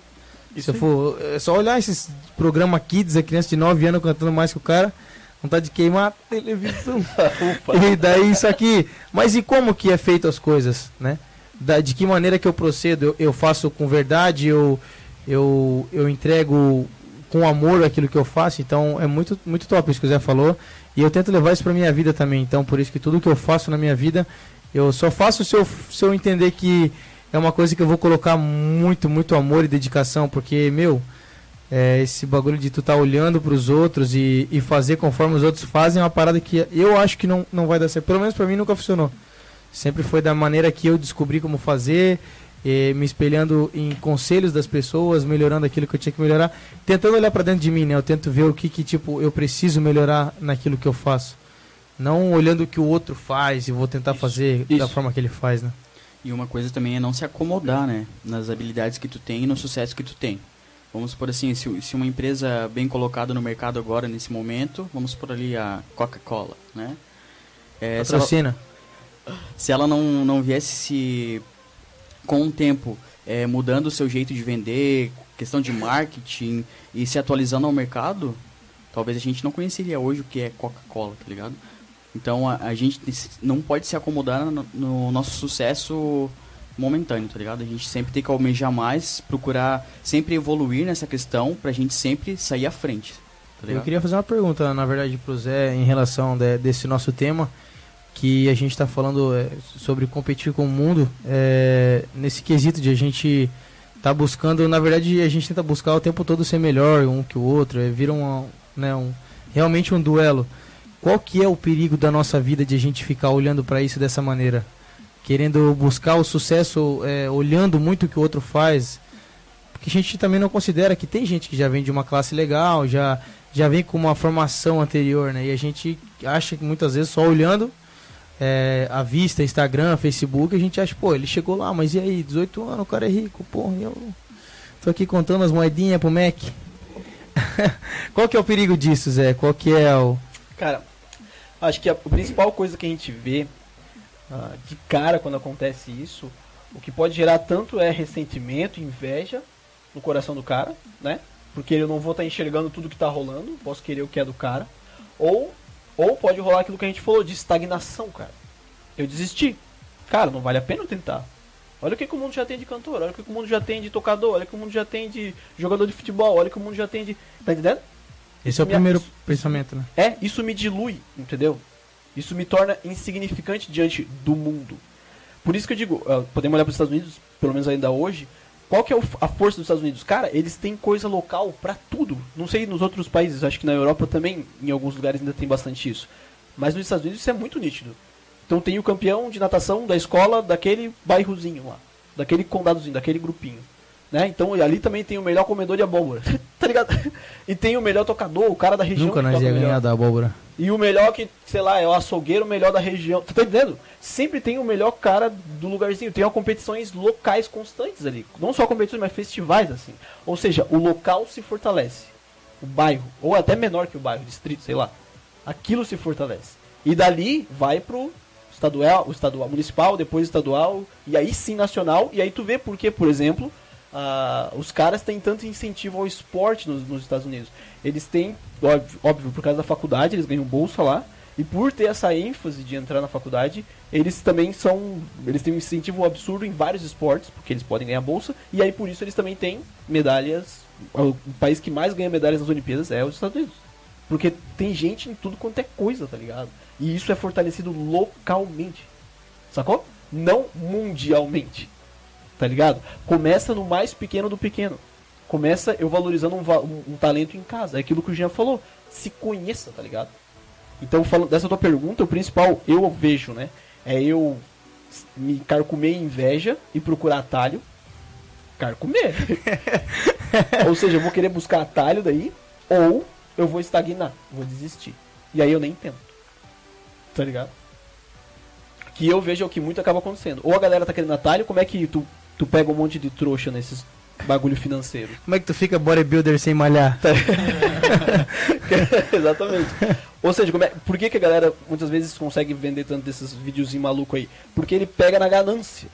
se eu for. É só olhar esses programas kids, a criança de 9 anos cantando mais que o cara. Vontade de queimar a televisão. e daí isso aqui. Mas e como que é feito as coisas, né? Da, de que maneira que eu procedo? Eu, eu faço com verdade, eu, eu, eu entrego com amor aquilo que eu faço. Então é muito, muito top isso que o Zé falou. E eu tento levar isso pra minha vida também. Então por isso que tudo que eu faço na minha vida, eu só faço se eu, se eu entender que é uma coisa que eu vou colocar muito, muito amor e dedicação. Porque, meu é, esse bagulho de tu tá olhando para os outros e, e fazer conforme os outros fazem é uma parada que eu acho que não, não vai dar certo. Pelo menos para mim nunca funcionou. Sempre foi da maneira que eu descobri como fazer, me espelhando em conselhos das pessoas, melhorando aquilo que eu tinha que melhorar, tentando olhar para dentro de mim, né? Eu tento ver o que que tipo eu preciso melhorar naquilo que eu faço. Não olhando o que o outro faz e vou tentar isso, fazer isso. da forma que ele faz, né? E uma coisa também é não se acomodar, né? Nas habilidades que tu tem e no sucesso que tu tem. Vamos por assim, se, se uma empresa bem colocada no mercado agora, nesse momento, vamos por ali a Coca-Cola, né? É, Patrocina. Se ela, se ela não, não viesse se, com o tempo, é, mudando o seu jeito de vender, questão de marketing e se atualizando ao mercado, talvez a gente não conheceria hoje o que é Coca-Cola, tá ligado? Então a, a, gente não pode se acomodar no, no nosso sucesso momentâneo, tá ligado? A gente sempre tem que almejar mais, procurar sempre evoluir nessa questão pra gente sempre sair à frente. Tá Eu queria fazer uma pergunta, na verdade, pro Zé em relação de, desse nosso tema, que a gente está falando é, sobre competir com o mundo, é, nesse quesito de a gente tá buscando, na verdade, a gente tenta buscar o tempo todo ser melhor um que o outro, é, vira né, um, realmente um duelo. Qual que é o perigo da nossa vida de a gente ficar olhando para isso dessa maneira? querendo buscar o sucesso é, olhando muito o que o outro faz. Porque a gente também não considera que tem gente que já vem de uma classe legal, já, já vem com uma formação anterior, né? E a gente acha que muitas vezes só olhando é, a vista, Instagram, Facebook, a gente acha, pô, ele chegou lá, mas e aí, 18 anos, o cara é rico, porra, eu tô aqui contando as moedinhas pro Mac. Qual que é o perigo disso, Zé? Qual que é o... Cara, acho que a principal coisa que a gente vê ah, de cara quando acontece isso, o que pode gerar tanto é ressentimento, inveja no coração do cara, né? Porque eu não vou estar tá enxergando tudo que está rolando, posso querer o que é do cara. Ou, ou pode rolar aquilo que a gente falou de estagnação, cara. Eu desisti. Cara, não vale a pena tentar. Olha o que, que, o mundo já tem de cantor, olha o que, que, o mundo já tem de tocador, olha o que o mundo já tem de jogador de futebol, olha o que o mundo já tem de. Tá entendendo? Esse isso é o primeiro pensamento, né? É, isso me dilui, entendeu? Isso me torna insignificante diante do mundo. Por isso que eu digo, uh, podemos olhar para os Estados Unidos, pelo menos ainda hoje, qual que é a força dos Estados Unidos? Cara, eles têm coisa local para tudo. Não sei nos outros países, acho que na Europa também, em alguns lugares ainda tem bastante isso. Mas nos Estados Unidos isso é muito nítido. Então tem o campeão de natação da escola daquele bairrozinho lá, daquele condadozinho, daquele grupinho. Né? Então ali também tem o melhor comedor de abóbora. tá ligado? E tem o melhor tocador, o cara da região. Nunca nós ia ganhar da abóbora. E o melhor que, sei lá, é o açougueiro, melhor da região. Tá entendendo? Sempre tem o melhor cara do lugarzinho. Tem competições locais constantes ali. Não só competições, mas festivais, assim. Ou seja, o local se fortalece. O bairro. Ou até menor que o bairro, distrito, sei lá. Aquilo se fortalece. E dali vai pro estadual, o estadual municipal, depois estadual, e aí sim nacional. E aí tu vê porque, por exemplo, Uh, os caras têm tanto incentivo ao esporte nos, nos Estados Unidos. Eles têm, óbvio, óbvio, por causa da faculdade, eles ganham bolsa lá. E por ter essa ênfase de entrar na faculdade, eles também são. Eles têm um incentivo absurdo em vários esportes, porque eles podem ganhar bolsa. E aí por isso eles também têm medalhas. O país que mais ganha medalhas nas Olimpíadas é os Estados Unidos. Porque tem gente em tudo quanto é coisa, tá ligado? E isso é fortalecido localmente. Sacou? Não mundialmente tá ligado? Começa no mais pequeno do pequeno. Começa eu valorizando um, um, um talento em casa. É aquilo que o Jean falou. Se conheça, tá ligado? Então, falando dessa tua pergunta, o principal eu vejo, né? É eu me carcomer inveja e procurar atalho. Carcomer. ou seja, eu vou querer buscar atalho daí, ou eu vou estagnar, vou desistir. E aí eu nem tento. Tá ligado? Que eu vejo é o que muito acaba acontecendo. Ou a galera tá querendo atalho, como é que tu tu pega um monte de trouxa nesses bagulho financeiro. Como é que tu fica bodybuilder sem malhar? Tá. Exatamente. Ou seja, como é- por que, que a galera muitas vezes consegue vender tanto desses videozinhos malucos aí? Porque ele pega na ganância.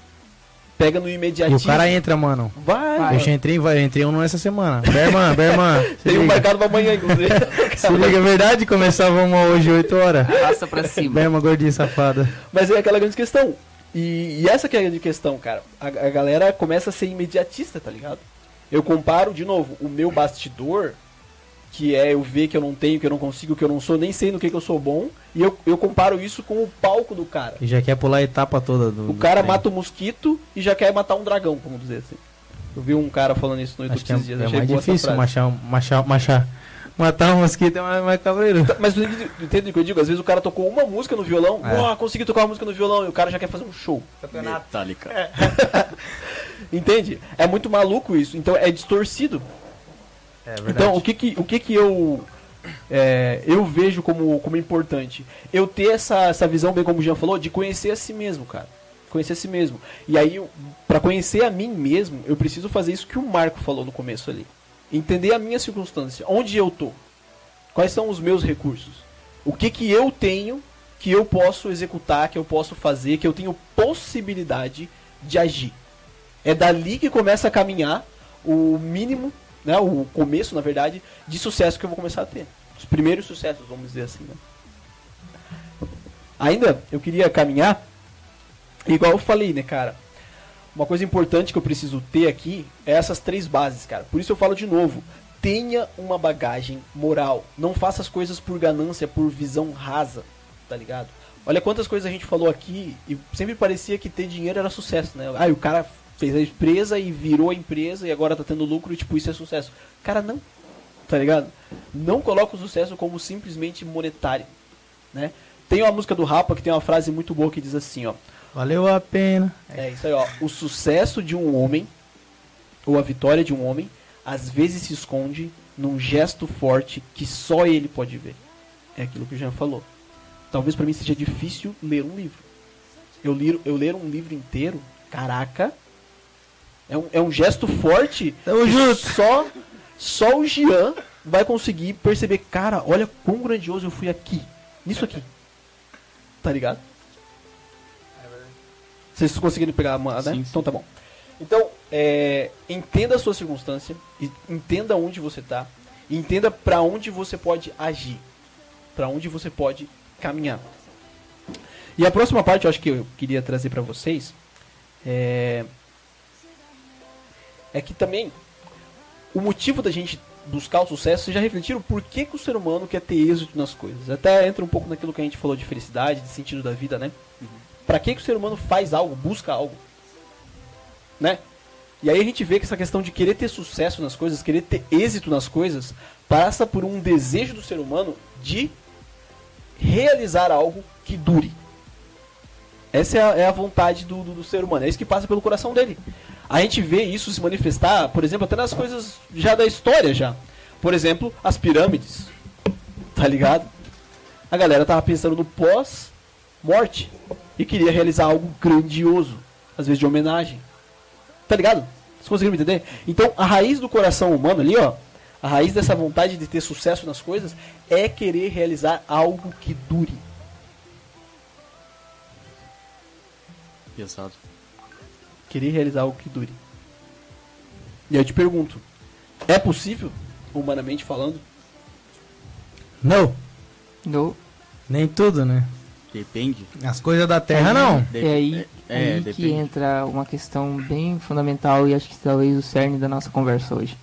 Pega no E imediatismo. o cara entra, mano. Vai, Vai. Eu já entrei, vai, eu entrei um nessa semana. Berman, Berman. Tem um liga. marcado pra amanhã, inclusive. Se liga, é verdade? Começava uma hoje, 8 horas. Passa pra cima. Berman, gordinha safada. Mas é aquela grande questão. E, e essa que é a grande questão, cara. A, a galera começa a ser imediatista, tá ligado? Eu comparo, de novo, o meu bastidor, que é eu ver que eu não tenho, que eu não consigo, que eu não sou, nem sei no que, que eu sou bom, e eu, eu comparo isso com o palco do cara. E já quer pular a etapa toda do. O do cara mata o mosquito e já quer matar um dragão, vamos dizer assim. Eu vi um cara falando isso no YouTube Acho que é, esses dias, é mais difícil machar, machar, machar. Matar um mosquito é mais, mais cabreiro. Mas tu entende o que eu digo? Às vezes o cara tocou uma música no violão, É. uau, consegui tocar uma música no violão, e o cara já quer fazer um show. Metallica. Entende? É muito maluco isso. Então é distorcido. É Então o que que, o que, que eu é, eu vejo como, como importante? Eu ter essa, essa visão, bem como o Jean falou, de conhecer a si mesmo, cara. Conhecer a si mesmo. E aí, pra conhecer a mim mesmo, eu preciso fazer isso que o Marco falou no começo ali. Entender a minha circunstância. Onde eu tô. Quais são os meus recursos. O que que eu tenho que eu posso executar, que eu posso fazer, que eu tenho possibilidade de agir. É dali que começa a caminhar o mínimo, né, o começo, na verdade, de sucesso que eu vou começar a ter. Os primeiros sucessos, vamos dizer assim. Né? Ainda, eu queria caminhar, igual eu falei, né, cara? Uma coisa importante que eu preciso ter aqui é essas três bases, cara. Por isso eu falo de novo. Tenha uma bagagem moral. Não faça as coisas por ganância, por visão rasa, tá ligado? Olha quantas coisas a gente falou aqui e sempre parecia que ter dinheiro era sucesso, né? Ah, o cara fez a empresa e virou a empresa e agora tá tendo lucro e tipo, isso é sucesso. Cara, não. Tá ligado? Não coloca o sucesso como simplesmente monetário, né? Tem uma música do Rapa que tem uma frase muito boa que diz assim, ó. Valeu a pena. É isso aí, ó. O sucesso de um homem, ou a vitória de um homem, às vezes se esconde num gesto forte que só ele pode ver. É aquilo que o Jean falou. Talvez pra mim seja difícil ler um livro. Eu, lir, eu ler um livro inteiro, caraca, é um, é um gesto forte Tamo junto. só, só o Jean vai conseguir perceber, cara, olha quão grandioso eu fui aqui. Nisso aqui. Tá ligado? Vocês conseguiram pegar, uma, né? Sim, sim. Então tá bom. Então, é, entenda a sua circunstância, entenda onde você tá, e entenda para onde você pode agir, para onde você pode caminhar. E a próxima parte, eu acho que eu queria trazer para vocês é, é que também o motivo da gente buscar o sucesso, vocês já refletiram por que, que o ser humano quer ter êxito nas coisas? Até entra um pouco naquilo que a gente falou de felicidade, de sentido da vida, né? Pra que, que o ser humano faz algo, busca algo? Né? E aí a gente vê que essa questão de querer ter sucesso nas coisas, querer ter êxito nas coisas, passa por um desejo do ser humano de realizar algo que dure. Essa é a, é a vontade do, do, do ser humano, é isso que passa pelo coração dele. A gente vê isso se manifestar, por exemplo, até nas coisas já da história já. Por exemplo, as pirâmides. Tá ligado? A galera tava pensando no pós-morte e queria realizar algo grandioso, às vezes de homenagem. Tá ligado? Vocês conseguiram me entender? Então, a raiz do coração humano ali, ó, a raiz dessa vontade de ter sucesso nas coisas é querer realizar algo que dure. Pesado. Querer realizar algo que dure. E aí eu te pergunto, é possível, humanamente falando? Não, No, nem tudo, né? Depende. As coisas da terra não. De- é aí, é, aí que entra uma questão bem fundamental e acho que talvez o cerne da nossa conversa hoje.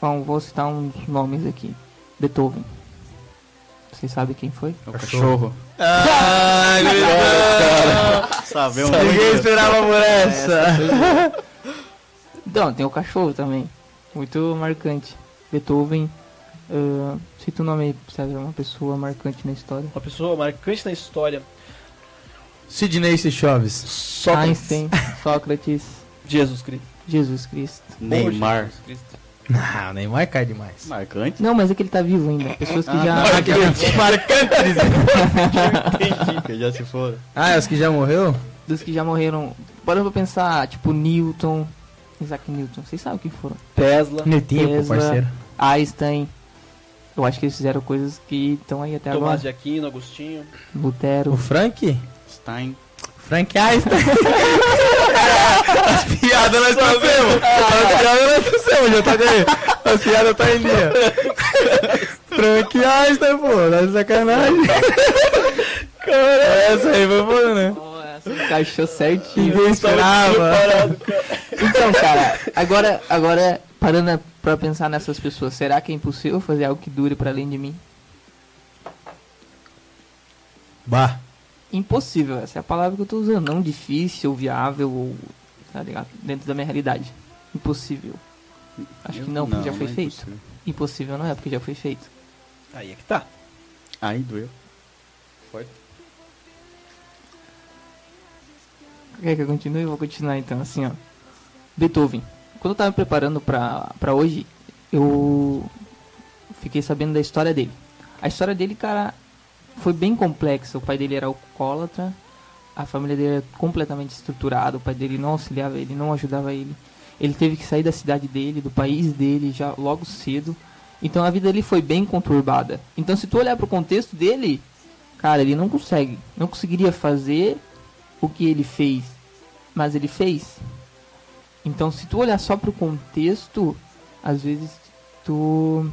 Bom, vou citar uns nomes aqui. Beethoven. Vocês sabem quem foi? É o cachorro. Ah, Sabe, é um Ninguém esperava por essa. Não, tem o cachorro também. Muito marcante. Beethoven. ah, cita o nome aí, sabe? Uma pessoa marcante na história. Uma pessoa marcante na história. Sidney Chaves. Sócrates. Einstein, Sócrates, Jesus Cristo. Jesus Cristo. Neymar. Jesus Cristo. Não, Neymar cai demais. Marcante. Não, mas é que ele tá vivo ainda. Pessoas que Ah, já. Marcante. Entendi, que já se foram. Ah, os que já morreu? Dos que já morreram. Bora pra pensar, tipo, Newton. Isaac Newton. Vocês sabem quem foram? Tesla. Netinho, pô, Tesla. parceiro. Einstein. Eu acho que eles fizeram coisas que estão aí até Tomás de agora. Aquino, Agostinho. O Lutero. Frank? Stein. Frank Einstein. As piadas nós trouxemos. As piadas nós trouxemos, já tá daí. As piadas tá em linha. Frank Einstein, pô, tá de sacanagem. Essa aí foi boa, né? Essa encaixou certinho. Ninguém esperava. Então, cara, agora, agora parando pra pensar nessas pessoas, será que é impossível fazer algo que dure para além de mim? Bah. Impossível, essa é a palavra que eu tô usando. Não difícil, viável, ou. Tá ligado? Dentro da minha realidade. Impossível. Acho que Eu- não, porque já foi é feito. impossível. Impossível não é, porque já foi feito. Aí é que tá. Aí doeu. Foi. Quer que eu continue? Eu vou continuar então, assim, ó. Beethoven. Quando eu tava me preparando pra hoje, eu fiquei sabendo da história dele. A história dele, cara, foi bem complexa. O pai dele era alcoólatra, a família dele era completamente estruturada, o pai dele não auxiliava ele, não ajudava ele. Ele teve que sair da cidade dele, do país dele, já logo cedo. Então a vida dele foi bem conturbada. Então se tu olhar pro contexto dele, cara, ele não consegue, não conseguiria fazer o que ele fez, mas ele fez. Então, se tu olhar só pro contexto, às vezes tu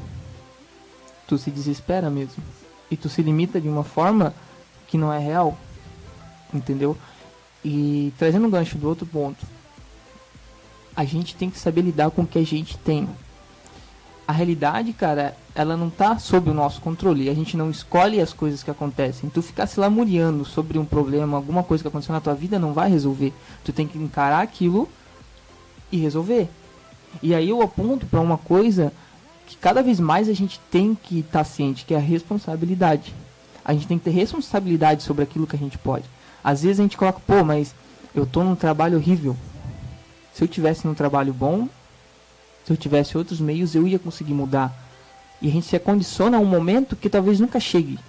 tu se desespera mesmo e tu se limita de uma forma que não é real, entendeu? E trazendo um gancho do outro ponto, a gente tem que saber lidar com o que a gente tem. A realidade, cara, ela não tá sob o nosso controle. A gente não escolhe as coisas que acontecem. Tu ficar se lamuriando sobre um problema, alguma coisa que aconteceu na tua vida, não vai resolver. Tu tem que encarar aquilo e resolver. E aí eu aponto para uma coisa que cada vez mais a gente tem que estar ciente, que é a responsabilidade. A gente tem que ter responsabilidade sobre aquilo que a gente pode. Às vezes a gente coloca, pô, mas eu tô num trabalho horrível. Se eu tivesse num trabalho bom, se eu tivesse outros meios, eu ia conseguir mudar. E a gente se acondiciona a um momento que talvez nunca chegue.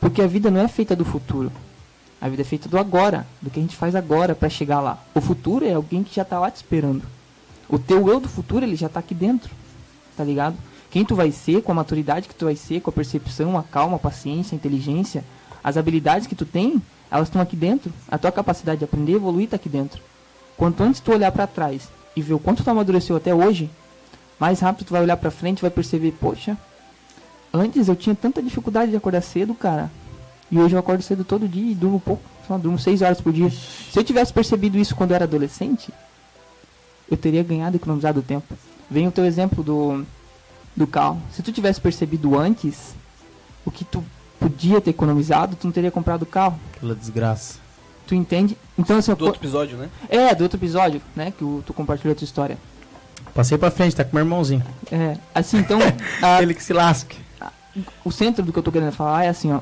Porque a vida não é feita do futuro. A vida é feita do agora, do que a gente faz agora para chegar lá. O futuro é alguém que já tá lá te esperando. O teu eu do futuro, ele já tá aqui dentro. Tá ligado? Quem tu vai ser, com a maturidade que tu vai ser, com a percepção, a calma, a paciência, a inteligência, as habilidades que tu tem, elas estão aqui dentro. A tua capacidade de aprender evoluir tá aqui dentro. Quanto antes tu olhar para trás e ver o quanto tu amadureceu até hoje, mais rápido tu vai olhar para frente e vai perceber, poxa, antes eu tinha tanta dificuldade de acordar cedo, cara. E hoje eu acordo cedo todo dia e durmo pouco, só durmo 6 horas por dia. Se eu tivesse percebido isso quando eu era adolescente, eu teria ganhado e economizado tempo. Vem o teu exemplo do, do carro. Se tu tivesse percebido antes o que tu podia ter economizado, tu não teria comprado o carro. Aquela desgraça. Tu entende? Então assim, Do outro episódio, né? é, do outro episódio, né, que o- tu compartilhou a tua história. Passei pra frente, tá com meu irmãozinho. É, assim, então, a- Ele que se lasque. o centro do que eu tô querendo falar é assim, ó.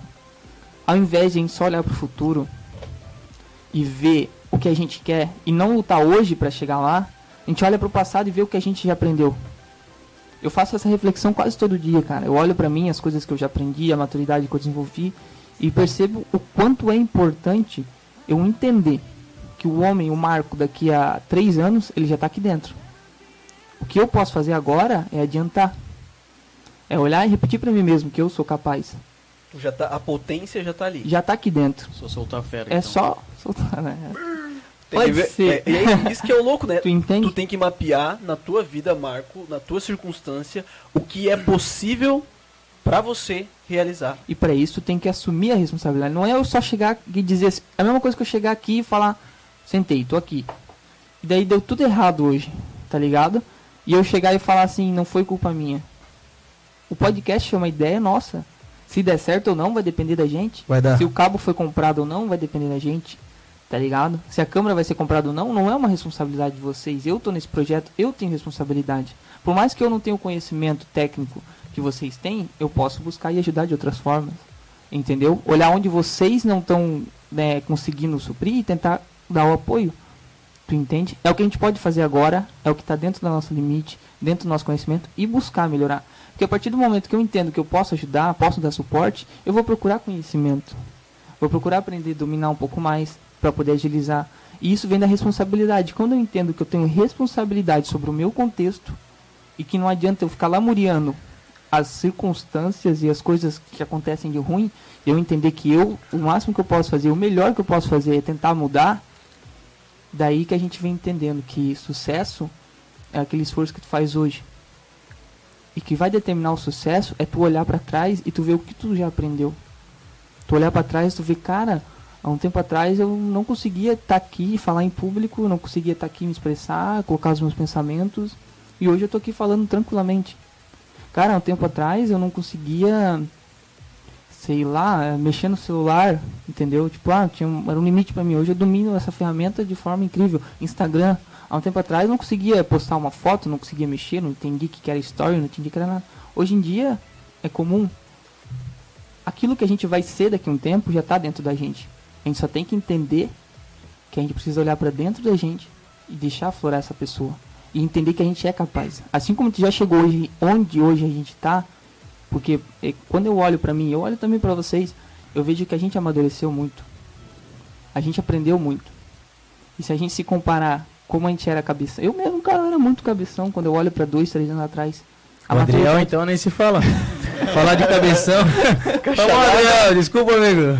Ao invés de a gente só olhar pro futuro e ver o que a gente quer e não lutar hoje pra chegar lá, a gente olha pro passado e vê o que a gente já aprendeu. Eu faço essa reflexão quase todo dia, cara. Eu olho pra mim, as coisas que eu já aprendi, a maturidade que eu desenvolvi e percebo o quanto é importante eu entender que o homem, o Marco, daqui a três anos, ele já tá aqui dentro. O que eu posso fazer agora é adiantar. É olhar e repetir pra mim mesmo que eu sou capaz. Já tá, a potência já tá ali. Já tá aqui dentro. Só soltar a fera. É então. só soltar, né? Pode ver- ser. É, isso que é o louco, né? Tu entende? Tu tem que mapear na tua vida, Marco, na tua circunstância, o que é possível pra você realizar. E pra isso tu tem que assumir a responsabilidade. Não é eu só chegar e dizer assim, é a mesma coisa que eu chegar aqui e falar, sentei, tô aqui. E daí deu tudo errado hoje, tá ligado? E eu chegar e falar assim, não foi culpa minha. O podcast é uma ideia nossa. Se der certo ou não, vai depender da gente. Vai dar. Se o cabo foi comprado ou não, vai depender da gente. Tá ligado? Se a câmera vai ser comprada ou não, não é uma responsabilidade de vocês. Eu tô nesse projeto, eu tenho responsabilidade. Por mais que eu não tenha o conhecimento técnico que vocês têm, eu posso buscar e ajudar de outras formas. Entendeu? Olhar onde vocês não estão né, conseguindo suprir e tentar dar o apoio. Tu entende? É o que a gente pode fazer agora, é o que está dentro do nosso limite, dentro do nosso conhecimento e buscar melhorar. Porque a partir do momento que eu entendo que eu posso ajudar, posso dar suporte, eu vou procurar conhecimento. Vou procurar aprender a dominar um pouco mais para poder agilizar. E isso vem da responsabilidade. Quando eu entendo que eu tenho responsabilidade sobre o meu contexto e que não adianta eu ficar lamuriando as circunstâncias e as coisas que acontecem de ruim, eu entender que eu, o máximo que eu posso fazer, o melhor que eu posso fazer é tentar mudar, daí que a gente vem entendendo que sucesso é aquele esforço que tu faz hoje. E que vai determinar o sucesso é tu olhar para trás e tu ver o que tu já aprendeu. Tu olhar para trás e tu ver, cara, há um tempo atrás eu não conseguia estar tá aqui falar em público, não conseguia estar tá aqui me expressar, colocar os meus pensamentos, e hoje eu tô aqui falando tranquilamente. Cara, há um tempo atrás eu não conseguia sei lá, mexer no celular, entendeu? Tipo, ah, tinha um, era um limite para mim. Hoje eu domino essa ferramenta de forma incrível. Instagram, há um tempo atrás eu não conseguia postar uma foto, não conseguia mexer, não entendi que era story, não entendi que era nada. Hoje em dia é comum. Aquilo que a gente vai ser daqui a um tempo já está dentro da gente. A gente só tem que entender que a gente precisa olhar para dentro da gente e deixar aflorar essa pessoa. E entender que a gente é capaz. Assim como a gente já chegou hoje, onde hoje a gente está, porque é, quando eu olho para mim, eu olho também para vocês, eu vejo que a gente amadureceu muito. A gente aprendeu muito. E se a gente se comparar como a gente era cabeção, eu mesmo, cara, era muito cabeção quando eu olho para dois, três anos atrás. A o Adriel, então, nem se fala. Falar de cabeção. Vamos, Adriel, desculpa, amigo.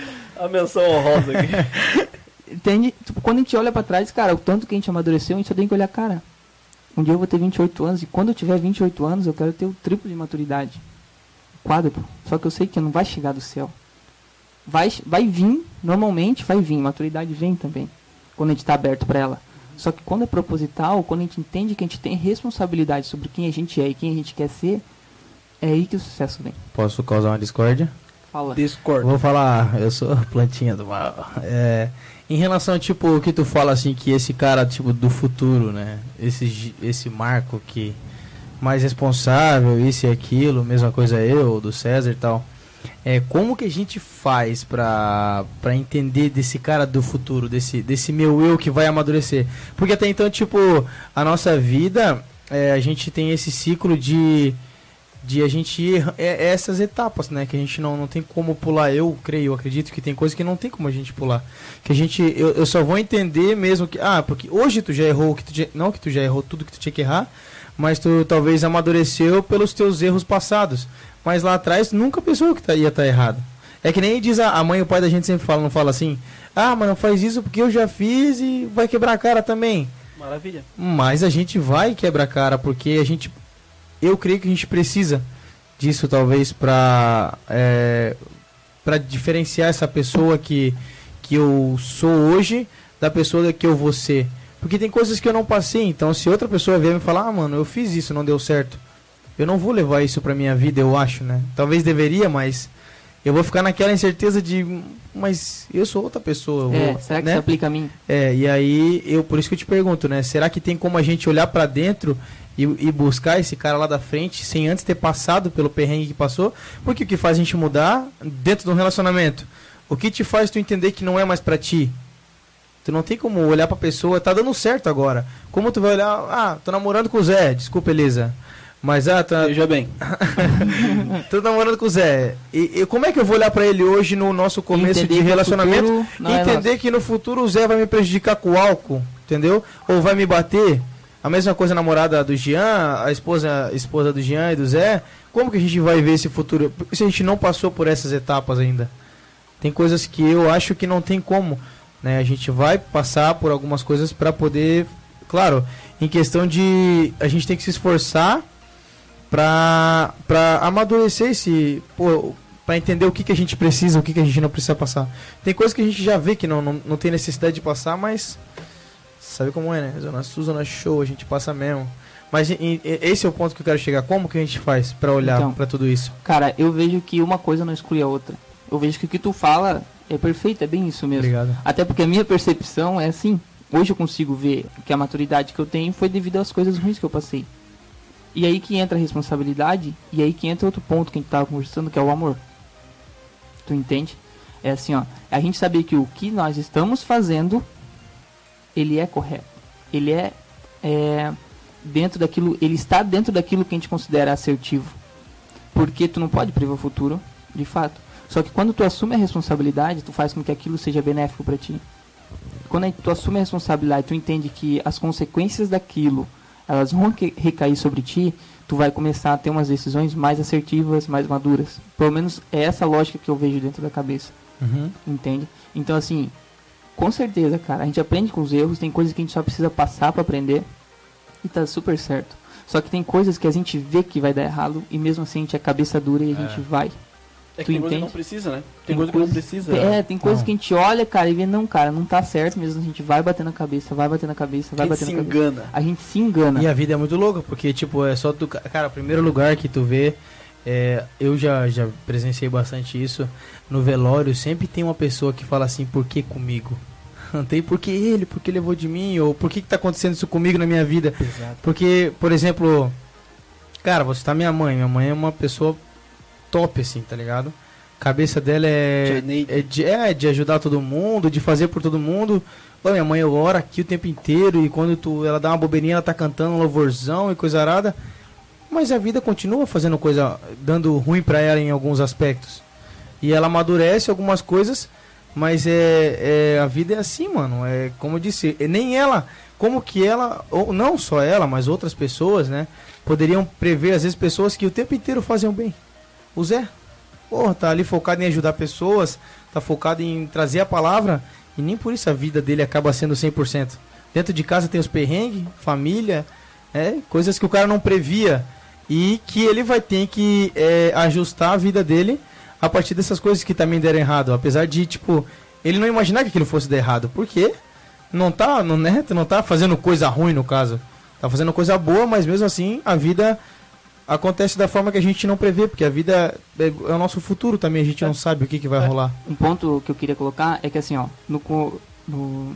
a menção honrosa aqui. Entende? Quando a gente olha para trás, cara, o tanto que a gente amadureceu, a gente só tem que olhar, cara, um dia eu vou ter 28 anos e quando eu tiver 28 anos eu quero ter o triplo de maturidade. Quádruplo. Só que eu sei que não vai chegar do céu. Vai, vai vir, normalmente vai vir. Maturidade vem também. Quando a gente está aberto para ela. Só que quando é proposital, quando a gente entende que a gente tem responsabilidade sobre quem a gente é e quem a gente quer ser, é aí que o sucesso vem. Posso causar uma discórdia? Fala. Discord. Vou falar, eu sou plantinha do mal. É, em relação, tipo, o que tu fala, assim, que esse cara, tipo, do futuro, né? Esse, esse Marco que mais responsável, isso e aquilo, mesma coisa eu, do César e tal. É, como que a gente faz pra, pra entender desse cara do futuro, desse, desse meu eu que vai amadurecer? Porque até então, tipo, a nossa vida, é, a gente tem esse ciclo de de a gente ir é, é, essas etapas, né? Que a gente não, não tem como pular. Eu creio, eu acredito que tem coisas que não tem como a gente pular. Que a gente. Eu, eu só vou entender mesmo que. Ah, porque hoje tu já errou que tu Não que tu já errou tudo que tu tinha que errar, mas tu talvez amadureceu pelos teus erros passados. Mas lá atrás nunca pensou que tá, ia estar tá errado. É que nem diz a, a mãe e o pai da gente sempre fala, não fala assim, ah, mas não faz isso porque eu já fiz e vai quebrar a cara também. Maravilha. Mas a gente vai quebrar a cara, porque a gente eu creio que a gente precisa disso talvez para é, para diferenciar essa pessoa que que eu sou hoje da pessoa que eu vou ser. Porque tem coisas que eu não passei então se outra pessoa vier me falar ah mano eu fiz isso não deu certo. Eu não vou levar isso para minha vida eu acho né? Talvez deveria mas eu vou ficar naquela incerteza de mas eu sou outra pessoa é, vou, será que né? se aplica a mim? É e aí eu por isso que eu te pergunto né? Será que tem como a gente olhar para dentro e, e, buscar esse cara lá da frente sem antes ter passado pelo perrengue que passou. Porque o que faz a gente mudar dentro de um relacionamento? O que te faz tu entender que não é mais para ti? Tu não tem como olhar pra pessoa, tá dando certo agora. Como tu vai olhar, ah, tô namorando com o Zé, desculpa, Elisa. Mas, ah, tá. Veja bem. tô namorando com o Zé. E, e, como é que eu vou olhar para ele hoje no nosso começo entender de relacionamento? É entender é que no futuro o Zé vai me prejudicar com o álcool, entendeu? Ou vai me bater? A mesma coisa a namorada do Jean, a esposa, a esposa do Jean e do Zé. Como que a gente vai ver esse futuro? Se a gente não passou por essas etapas ainda. Tem coisas que eu acho que não tem como. Né? A gente vai passar por algumas coisas para poder. Claro, em questão de. A gente tem que se esforçar para amadurecer esse. para entender o que, que a gente precisa, o que, que a gente não precisa passar. Tem coisas que a gente já vê que não, não, não tem necessidade de passar, mas Sabe como é, né? Zona Sul, Zona Show, a gente passa mesmo. Mas esse é o ponto que eu quero chegar. Como que a gente faz para olhar então, para tudo isso? Cara, eu vejo que uma coisa não exclui a outra. Eu vejo que o que tu fala é perfeito, é bem isso mesmo. Obrigado. Até porque a minha percepção é assim. Hoje eu consigo ver que a maturidade que eu tenho foi devido às coisas ruins que eu passei. E aí que entra a responsabilidade, e aí que entra outro ponto que a gente tava conversando, que é o amor. Tu entende? É assim, ó. A gente saber que o que nós estamos fazendo ele é correto. Ele é, é dentro daquilo, ele está dentro daquilo que a gente considera assertivo. Porque tu não pode prever o futuro, de fato. Só que quando tu assume a responsabilidade, tu faz com que aquilo seja benéfico para ti. Quando tu assume a responsabilidade, tu entende que as consequências daquilo elas vão recair sobre ti, tu vai começar a ter umas decisões mais assertivas, mais maduras. Pelo menos é essa lógica que eu vejo dentro da cabeça, Uhum. entende? Então assim, com certeza, cara, a gente aprende com os erros, tem coisas que a gente só precisa passar pra aprender e tá super certo. Só que tem coisas que a gente vê que vai dar errado e mesmo assim a gente é cabeça dura e a gente vai. É Tu que tem coisa que entende? não precisa, né? Tem, Tem coisa que não coisa- precisa. É, tem coisas Não. que a gente olha, cara, e vê, não, cara, não tá certo mesmo, a gente vai bater na cabeça, vai bater na cabeça, vai se na cabeça. engana. A gente se engana. E a vida é muito louca, porque, tipo, é só tu. Cara, o primeiro lugar que tu vê. É, eu já, já presenciei bastante isso. No velório, sempre tem uma pessoa que fala assim: por que comigo? Não tem por que ele, por que levou de mim? Ou por que, que tá acontecendo isso comigo na minha vida? Exato. Porque, por exemplo, cara, você tá minha mãe. Minha mãe é uma pessoa top, assim, tá ligado? Cabeça dela é, é, de, é de ajudar todo mundo, de fazer por todo mundo. Ô, minha mãe ora aqui o tempo inteiro e quando tu, ela dá uma bobeirinha, ela tá cantando um louvorzão e coisa arada. Mas a vida continua fazendo coisa, dando ruim pra ela em alguns aspectos. E ela amadurece algumas coisas, mas é, é a vida é assim, mano. É como eu disse, nem ela, como que ela, ou não só ela, mas outras pessoas, né, poderiam prever às vezes pessoas que o tempo inteiro fazem bem. O Zé, porra, tá ali focado em ajudar pessoas, tá focado em trazer a palavra e nem por isso a vida dele acaba sendo 100%. Dentro de casa tem os perrengues, família, é, coisas que o cara não previa e que ele vai ter que é, ajustar a vida dele a partir dessas coisas que também deram errado. Apesar de, tipo, ele não imaginar que aquilo fosse dar errado. Porque não tá, não, né, não tá fazendo coisa ruim no caso. Tá fazendo coisa boa, mas mesmo assim a vida acontece da forma que a gente não prevê, porque a vida é, é o nosso futuro também, a gente não sabe o que, que vai É. rolar. Um ponto que eu queria colocar é que assim, ó, no, no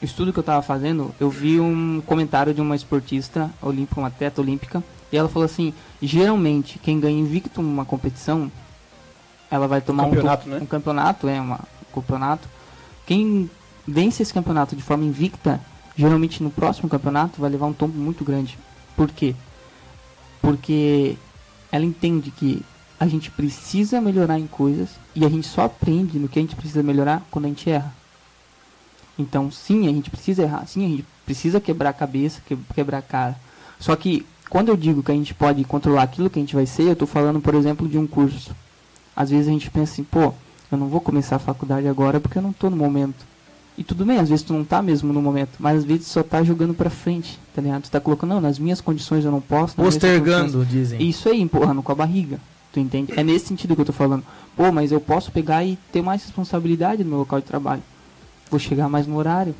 estudo que eu tava fazendo, eu vi um comentário de uma esportista olímpica, uma atleta olímpica, e ela falou assim, geralmente quem ganha invicto numa competição, ela vai tomar um, campeonato, to- né? um campeonato, é, uma, um campeonato. Quem vence esse campeonato de forma invicta, geralmente no próximo campeonato vai levar um tombo muito grande. Por quê? Porque ela entende que a gente precisa melhorar em coisas e a gente só aprende no que a gente precisa melhorar quando a gente erra. Então, sim, a gente precisa errar, sim, a gente precisa quebrar a cabeça, que- quebrar a cara. Só que quando eu digo que a gente pode controlar aquilo que a gente vai ser, eu estou falando, por exemplo, de um curso. Às vezes a gente pensa assim, pô, eu não vou começar a faculdade agora porque eu não estou no momento. E tudo bem, às vezes tu não tá mesmo no momento, mas às vezes tu só tá jogando pra frente, tá ligado? Tu tá colocando, não, nas minhas condições eu não posso. Postergando, dizem. isso aí, empurrando com a barriga. Tu entende? É nesse sentido que eu tô falando. Pô, mas eu posso pegar e ter mais responsabilidade no meu local de trabalho. Vou chegar mais no horário.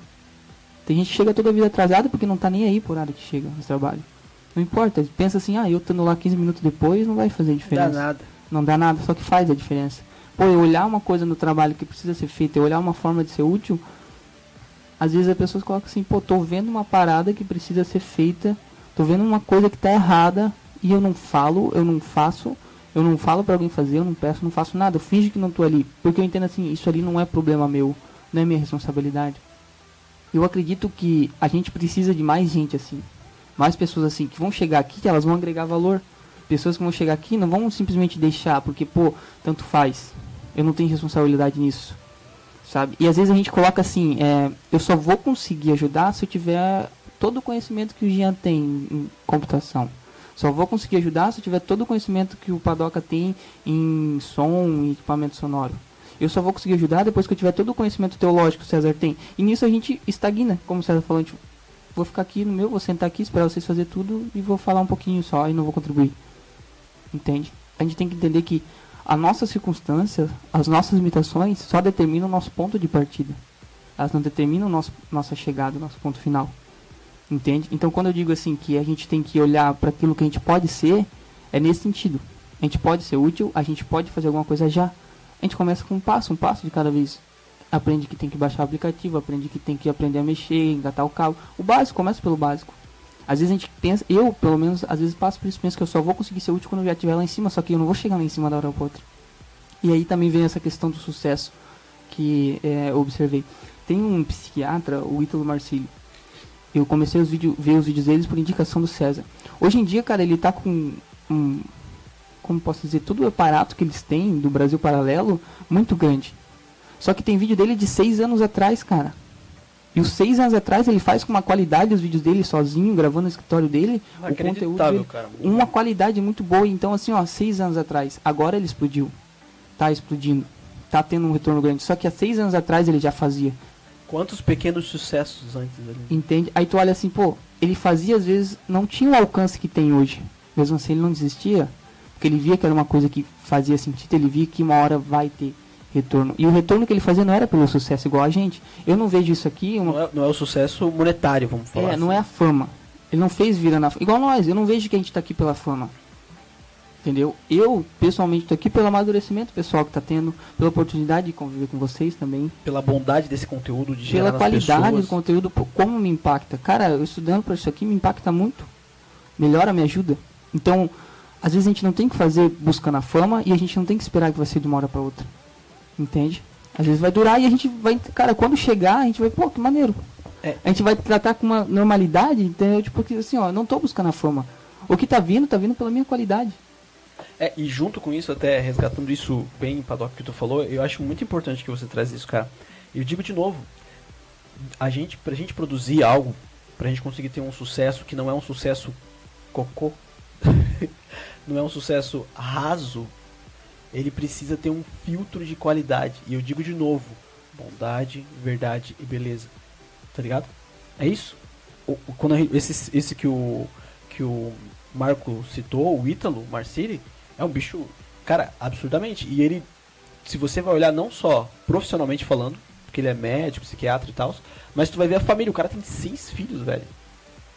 Tem gente que chega toda a vida atrasada porque não tá nem aí por horário que chega no trabalho. Não importa, pensa assim, ah, eu estando lá 15 minutos depois não vai fazer Dá diferença. nada. Não dá nada, só que faz a diferença. Pô, eu olhar uma coisa no trabalho que precisa ser feita, eu olhar uma forma de ser útil, às vezes as pessoas colocam assim, pô, tô vendo uma parada que precisa ser feita, tô vendo uma coisa que tá errada e eu não falo, eu não faço, eu não falo pra alguém fazer, eu não peço, não faço nada, eu finjo que não tô ali, porque eu entendo assim, isso ali não é problema meu, não é minha responsabilidade. Eu acredito que a gente precisa de mais gente assim, mais pessoas assim que vão chegar aqui, elas vão agregar valor. Pessoas que vão chegar aqui não vão simplesmente deixar, porque, pô, tanto faz. Eu não tenho responsabilidade nisso. Sabe? E às vezes a gente coloca assim, é, eu só vou conseguir ajudar se eu tiver todo o conhecimento que o Jean tem em computação. Só vou conseguir ajudar se eu tiver todo o conhecimento que o Padoca tem em som e equipamento sonoro. Eu só vou conseguir ajudar depois que eu tiver todo o conhecimento teológico que o César tem. E nisso a gente estagna, como o César falou, a gente, vou ficar aqui no meu, vou sentar aqui, esperar vocês fazer tudo e vou falar um pouquinho só e não vou contribuir. Entende? A gente tem que entender que a nossa circunstância, as nossas limitações só determinam o nosso ponto de partida. Elas não determinam nosso, nossa chegada, nosso ponto final. Entende? Então quando eu digo assim que a gente tem que olhar para aquilo que a gente pode ser, é nesse sentido. A gente pode ser útil, a gente pode fazer alguma coisa já. A gente começa com um passo, um passo de cada vez. Aprende que tem que baixar o aplicativo, aprende que tem que aprender a mexer, engatar o cabo. O básico, começa pelo básico. Às vezes a gente pensa, eu pelo menos, às vezes passo por isso, penso que eu só vou conseguir ser útil quando eu já estiver lá em cima, só que eu não vou chegar lá em cima da hora pra outra. E aí também vem essa questão do sucesso que é, observei. Tem um psiquiatra, o Ítalo Marcílio. Eu comecei a ver os vídeos deles por indicação do César. Hoje em dia, cara, ele tá com um, como posso dizer, todo o aparato que eles têm do Brasil Paralelo muito grande. Só que tem vídeo dele de seis anos atrás, cara. E os seis anos atrás ele faz com uma qualidade os vídeos dele sozinho, gravando no escritório dele. O conteúdo dele, cara. uma qualidade muito boa. Então, assim, ó, seis anos atrás, agora ele explodiu. Tá explodindo. Tá tendo um retorno grande. Só que há seis anos atrás ele já fazia. Quantos pequenos sucessos antes ali? Entende? Aí tu olha assim, pô, ele fazia às vezes, não tinha o alcance que tem hoje. Mesmo assim, ele não desistia. Porque ele via que era uma coisa que fazia sentido, ele via que uma hora vai ter retorno. E o retorno que ele fazia não era pelo sucesso igual a gente. Eu não vejo isso aqui. Uma, Não é, não é o sucesso monetário, vamos falar. é, assim. não é a fama. Ele não fez vira na Igual nós, eu não vejo que a gente tá aqui pela fama. Entendeu? Eu, pessoalmente, tô aqui pelo amadurecimento pessoal que tá tendo, pela oportunidade de conviver com vocês também, Pela bondade desse conteúdo, de pela qualidade pessoas. do conteúdo, como me impacta. Cara, eu estudando para isso aqui me impacta muito. Melhora, me ajuda. Então, às vezes a gente não tem que fazer buscando a fama e a gente não tem que esperar que vai ser de uma hora para outra. Entende? Às vezes vai durar e a gente vai, cara, quando chegar, a gente vai, pô, que maneiro. É. A gente vai tratar com uma normalidade, entendeu? Tipo, que assim, ó, não tô buscando a fama. O que tá vindo, tá vindo pela minha qualidade. É, e junto com isso, até resgatando isso bem, Padoc, que tu falou, eu acho muito importante que você traz isso, cara. Eu digo de novo, a gente, pra gente produzir algo, pra gente conseguir ter um sucesso que não é um sucesso cocô, não é um sucesso raso, ele precisa ter um filtro de qualidade. E eu digo de novo, bondade, verdade e beleza. Tá ligado? É isso. O, quando gente- esse, esse que o que o Marco citou, o Ítalo, Marciri, é um bicho, cara, absurdamente. E ele, se você vai olhar não só profissionalmente falando, porque ele é médico, psiquiatra e tal, mas tu vai ver a família. O cara tem seis filhos, velho.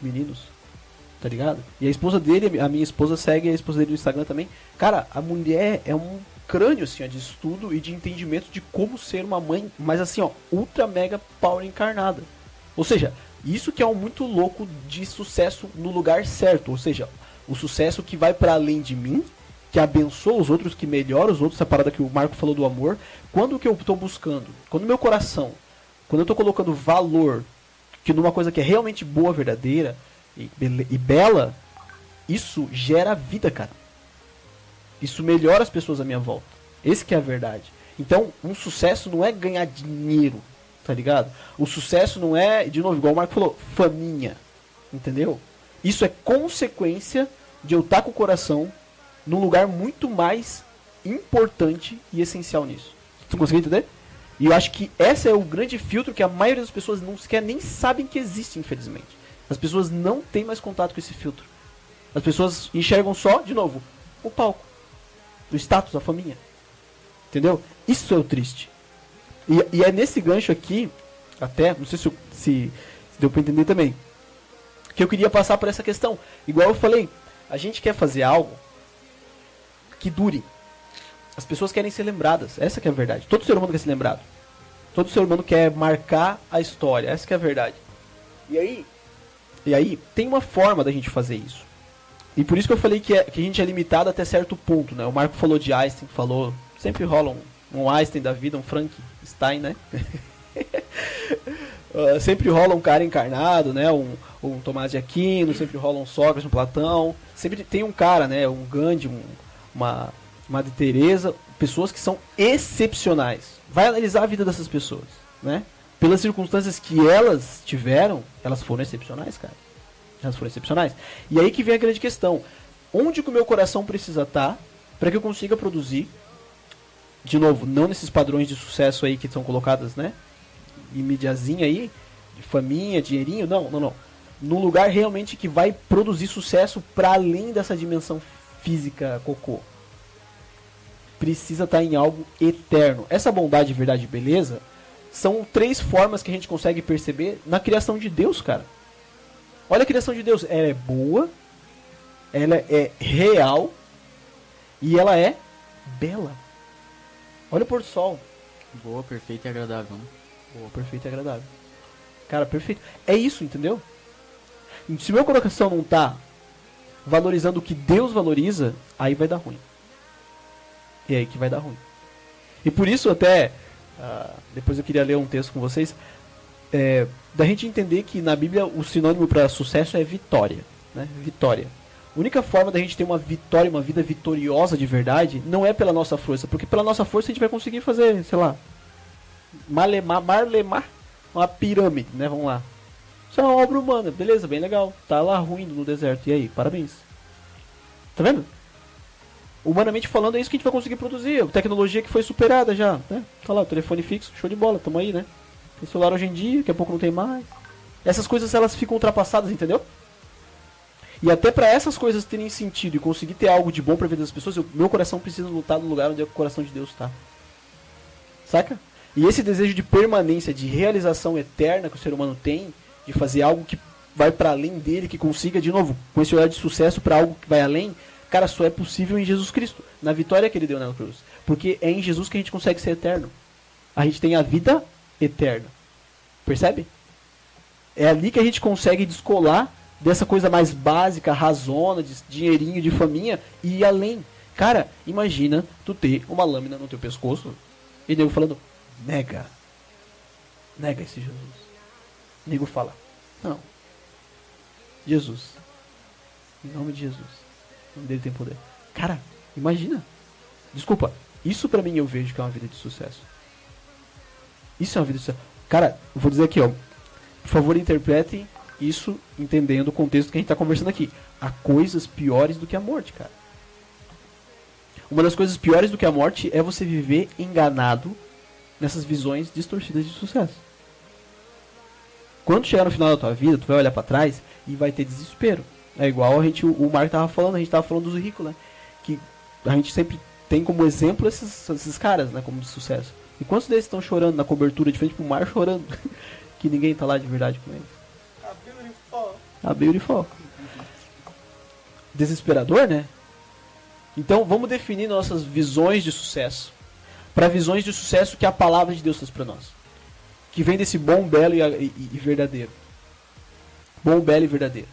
Meninos. Tá ligado? E a esposa dele, a minha esposa segue a esposa dele no Instagram também. Cara, a mulher é um crânio, assim, ó, de estudo e de entendimento de como ser uma mãe, mas assim, ó, ultra mega power encarnada. Ou seja, isso que é um muito louco de sucesso no lugar certo. Ou seja, o sucesso que vai para além de mim, que abençoa os outros, que melhora os outros, essa parada que o Marco falou do amor. Quando que eu estou buscando? Quando meu coração, quando eu estou colocando valor que numa coisa que é realmente boa, verdadeira e, e bela, isso gera vida, cara. Isso melhora as pessoas à minha volta. Esse que é a verdade. Então, um sucesso não é ganhar dinheiro, tá ligado? O sucesso não é, de novo, igual o Marco falou, faminha. Entendeu? Isso é consequência de eu estar com o coração num lugar muito mais importante e essencial nisso. Tu conseguiu entender? E eu acho que esse é o grande filtro que a maioria das pessoas não sequer nem sabem que existe, infelizmente. As pessoas não têm mais contato com esse filtro. As pessoas enxergam só, de novo, o palco. O status, a faminha. Entendeu? Isso é o triste. E, e é nesse gancho aqui, até, não sei se, se, se deu pra entender também, que eu queria passar por essa questão. Igual eu falei, a gente quer fazer algo que dure. As pessoas querem ser lembradas. Essa é a verdade. Todo ser humano quer ser lembrado. Todo ser humano quer marcar a história. Essa é a verdade. E aí, e aí tem uma forma da gente fazer isso. E por isso que eu falei que, é- que a gente é limitado até certo ponto, né? O Marco falou de Einstein, falou. Sempre rola um, um Einstein da vida, um Frankenstein, né? Ah, sempre rola um cara encarnado, né? Um, um Tomás de Aquino, sempre rola um Sócrates, um Platão. Sempre tem um cara, né? Um Gandhi, um, uma Madre Teresa, pessoas que são excepcionais. Vai analisar a vida dessas pessoas, né? Pelas circunstâncias que elas tiveram, elas foram excepcionais, cara. Elas foram excepcionais. E aí que vem a grande questão. Onde que o meu coração precisa estar para que eu consiga produzir de novo, não nesses padrões de sucesso aí que são colocadas, né? Em aí, de faminha, dinheirinho, não, não, não. Num lugar realmente que vai produzir sucesso para além dessa dimensão física cocô. Precisa estar em algo eterno. Essa bondade, verdade e beleza são três formas que a gente consegue perceber na criação de Deus, cara. Olha a criação de Deus, ela é boa, ela é real e ela é bela. Olha o pôr do sol. Boa, perfeita e agradável. né? Boa, perfeito e agradável. Cara, perfeito. É isso, entendeu? Se meu coração não tá valorizando o que Deus valoriza, aí vai dar ruim. E é aí que vai dar ruim. E por isso até, ah, depois eu queria ler um texto com vocês, é, da gente entender que na Bíblia o sinônimo para sucesso é vitória. Né? Vitória. A única forma da gente ter uma vitória, uma vida vitoriosa de verdade, não é pela nossa força, porque pela nossa força a gente vai conseguir fazer, sei lá, malemar, marlemar, uma pirâmide, né? Vamos lá. Isso é uma obra humana, beleza, bem legal. Tá lá ruindo no deserto. E aí, parabéns. Tá vendo? Humanamente falando, é isso que a gente vai conseguir produzir. Tecnologia que foi superada já, né? Tá lá, o telefone fixo, show de bola, tamo aí, né? Tem celular hoje em dia, daqui a pouco não tem mais. Essas coisas elas ficam ultrapassadas, entendeu? E até para essas coisas terem sentido e conseguir ter algo de bom pra vida das pessoas, eu, meu coração precisa lutar no lugar onde o coração de Deus está. Saca? E esse desejo de permanência, de realização eterna que o ser humano tem, de fazer algo que vai para além dele, que consiga, de novo, com esse olhar de sucesso para algo que vai além, cara, só é possível em Jesus Cristo, na vitória que ele deu na cruz. Porque é em Jesus que a gente consegue ser eterno. A gente tem a vida eterna. Percebe? É ali que a gente consegue descolar dessa coisa mais básica, razona, de dinheirinho, de faminha e ir além. Cara, imagina tu ter uma lâmina no teu pescoço e nego falando, nega. Nega esse Jesus. Nego fala, não. Jesus. Em nome de Jesus. Dele tem poder. Cara, imagina. Desculpa, isso pra mim eu vejo que é uma vida de sucesso. Isso é uma vida de sucesso. Cara, vou dizer aqui, ó. Por favor, interpretem isso entendendo o contexto que a gente está conversando aqui. Há coisas piores do que a morte, cara. Uma das coisas piores do que a morte é você viver enganado nessas visões distorcidas de sucesso. Quando chegar no final da tua vida, tu vai olhar para trás e vai ter desespero. É igual a gente, o Marco tava falando, a gente tava falando dos ricos, né? Que a gente sempre tem como exemplo esses, esses caras, né? Como de sucesso. E quantos deles estão chorando na cobertura de frente pro mar chorando? que ninguém tá lá de verdade com eles. A beautiful. Desesperador, né? Então vamos definir nossas visões de sucesso. Para visões de sucesso que a palavra de Deus traz para nós. Que vem desse bom, belo e, e, e verdadeiro. Bom, belo e verdadeiro.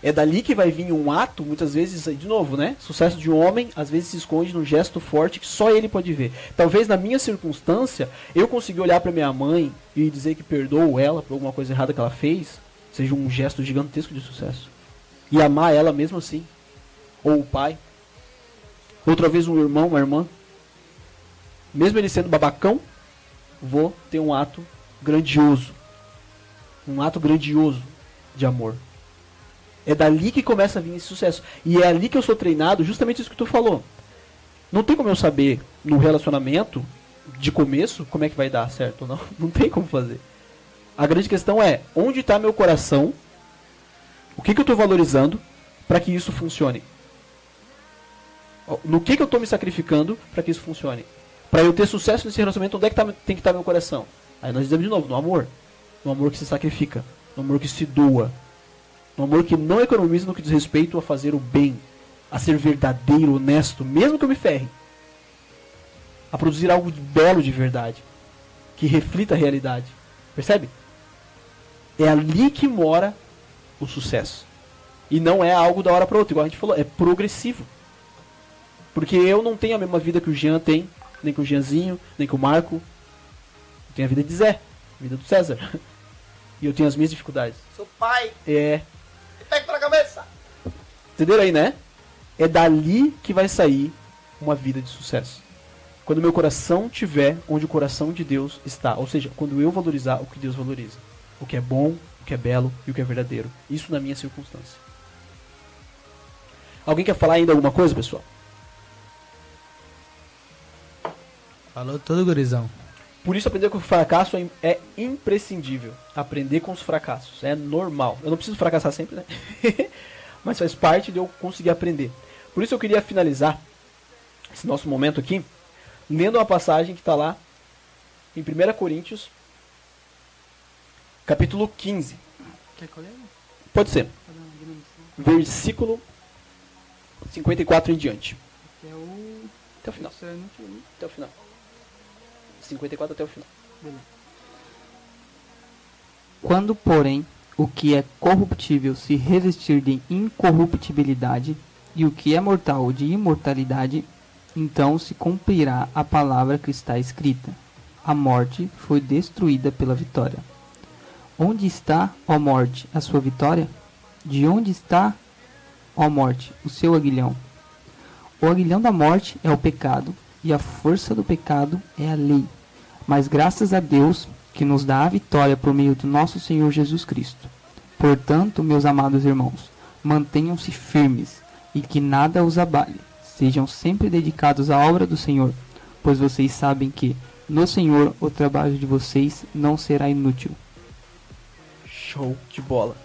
É dali que vai vir um ato, muitas vezes, de novo, né? Sucesso de um homem, às vezes se esconde num gesto forte que só ele pode ver. Talvez na minha circunstância, eu consegui olhar para minha mãe e dizer que perdoo ela por alguma coisa errada que ela fez, seja um gesto gigantesco de sucesso. E amar ela mesmo assim. Ou o pai. Outra vez um irmão, uma irmã. Mesmo ele sendo babacão, vou ter um ato grandioso. Um ato grandioso de amor. É dali que começa a vir esse sucesso. E é ali que eu sou treinado, justamente isso que tu falou. Não tem como eu saber no relacionamento, de começo, como é que vai dar certo ou não. Não tem como fazer. A grande questão é, onde está meu coração? O que, que eu estou valorizando para que isso funcione? No que, que eu estou me sacrificando para que isso funcione? Para eu ter sucesso nesse relacionamento, onde é que tá, tem que estar tá meu coração? Aí nós dizemos de novo, no amor. No amor que se sacrifica. No amor que se doa. No amor que não economiza no que diz respeito a fazer o bem. A ser verdadeiro, honesto, mesmo que eu me ferre. A produzir algo de belo de verdade. Que reflita a realidade. Percebe? É ali que mora o sucesso. E não é algo da hora para outra, igual a gente falou, é progressivo. Porque eu não tenho a mesma vida que o Jean tem, nem que o Jeanzinho, nem que o Marco. Eu tenho a vida de Zé, a vida do César. E eu tenho as minhas dificuldades. Sou pai. É. Pega pra cabeça. Entenderam aí, né? É dali que vai sair uma vida de sucesso. Quando meu coração tiver onde o coração de Deus está. Ou seja, quando eu valorizar o que Deus valoriza o que é bom, o que é belo e o que é verdadeiro. Isso na minha circunstância. Alguém quer falar ainda alguma coisa, pessoal? Falou todo, gurizão. Por isso, aprender com o fracasso é, é imprescindível. Aprender com os fracassos. É normal. Eu não preciso fracassar sempre, né? Mas faz parte de eu conseguir aprender. Por isso, eu queria finalizar esse nosso momento aqui lendo uma passagem que está lá em 1 Coríntios capítulo 15. Quer? Pode ser. Versículo 54 em diante. Até o... Até o final. Até o final. 54 até o final. Quando, porém, o que é corruptível se revestir de incorruptibilidade, e o que é mortal de imortalidade, então se cumprirá a palavra que está escrita: A morte foi destruída pela vitória. Onde está, ó morte, a sua vitória? De onde está, ó morte, o seu aguilhão? O aguilhão da morte é o pecado, e a força do pecado é a lei. Mas graças a Deus que nos dá a vitória por meio do nosso Senhor Jesus Cristo. Portanto, meus amados irmãos, mantenham-se firmes e que nada os abale. Sejam sempre dedicados à obra do Senhor, pois vocês sabem que, no Senhor, o trabalho de vocês não será inútil. Show de bola.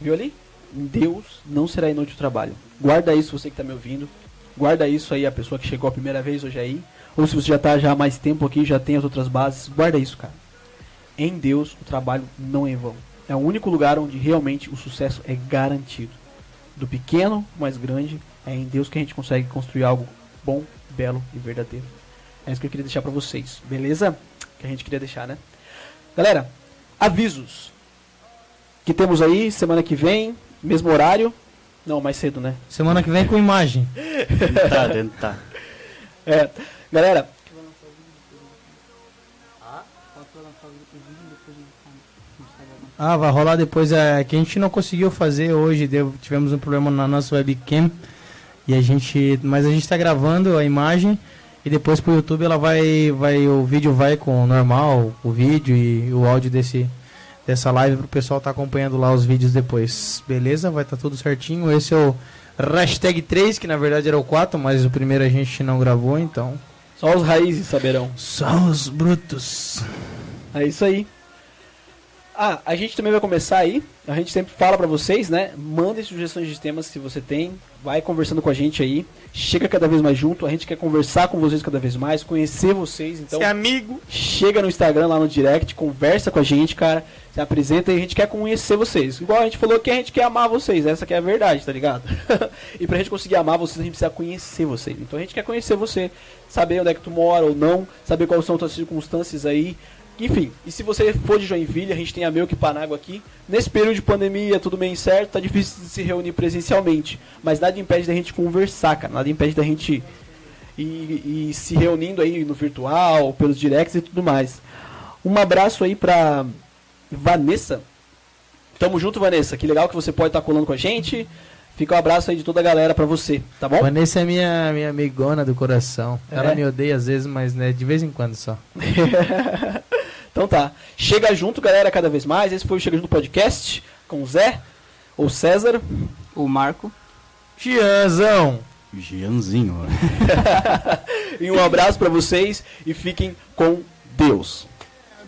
Viu ali? Em Deus não será inútil o trabalho. Guarda isso você que está me ouvindo. Guarda isso aí a pessoa que chegou a primeira vez hoje aí. Ou se você já está já há mais tempo aqui, já tem as outras bases. Guarda isso, cara. Em Deus o trabalho não é em vão. É o único lugar onde realmente o sucesso é garantido. Do pequeno, mais grande, é em Deus que a gente consegue construir algo bom, belo e verdadeiro. É isso que eu queria deixar para vocês, beleza? Que a gente queria deixar, né? Galera, avisos que temos aí semana que vem, mesmo horário. Não, mais cedo, né? Semana que vem com imagem. Tá, dentro, tá. É, galera, Ah, vai rolar depois. É que a gente não conseguiu fazer hoje. Deu, tivemos um problema na nossa webcam. E a gente. Mas a gente tá gravando a imagem. E depois pro YouTube ela vai. vai o vídeo vai com o normal, o vídeo e o áudio desse, dessa live pro pessoal tá acompanhando lá os vídeos depois. Beleza? Vai estar tá tudo certinho. Esse é o hashtag 3, que na verdade era o 4, mas o primeiro a gente não gravou, então. só os raízes saberão. Só os brutos. É isso aí. Ah, a gente também vai começar aí. A gente sempre fala pra vocês, né? Mandem sugestões de temas se você tem. Vai conversando com a gente aí. Chega cada vez mais junto. A gente quer conversar com vocês cada vez mais, conhecer vocês. Então, Ser amigo. chega no Instagram, lá no direct, conversa com a gente, cara. Se apresenta e a gente quer conhecer vocês. Igual a gente falou que a gente quer amar vocês. Essa que é a verdade, tá ligado? e pra gente conseguir amar vocês, a gente precisa conhecer vocês. Então a gente quer conhecer você. Saber onde é que tu mora ou não. Saber quais são as tuas circunstâncias aí. Enfim, e se você for de Joinville, a gente tem a Meu que Panágua aqui. Nesse período de pandemia, tudo bem certo, tá difícil de se reunir presencialmente. Mas nada impede da gente conversar, cara. Nada impede da gente ir, ir se reunindo aí no virtual, pelos directs e tudo mais. Um abraço aí pra Vanessa. Tamo junto, Vanessa. Que legal que você pode estar colando com a gente. Fica um abraço aí de toda a galera pra você, tá bom? Vanessa é minha, minha amigona do coração. É? Ela me odeia às vezes, mas né, de vez em quando só. então tá. Chega junto, galera, cada vez mais. Esse foi o Chega Junto Podcast com o Zé, ou César. O Marco. Tiazão! Gianzinho. E um abraço pra vocês e fiquem com Deus.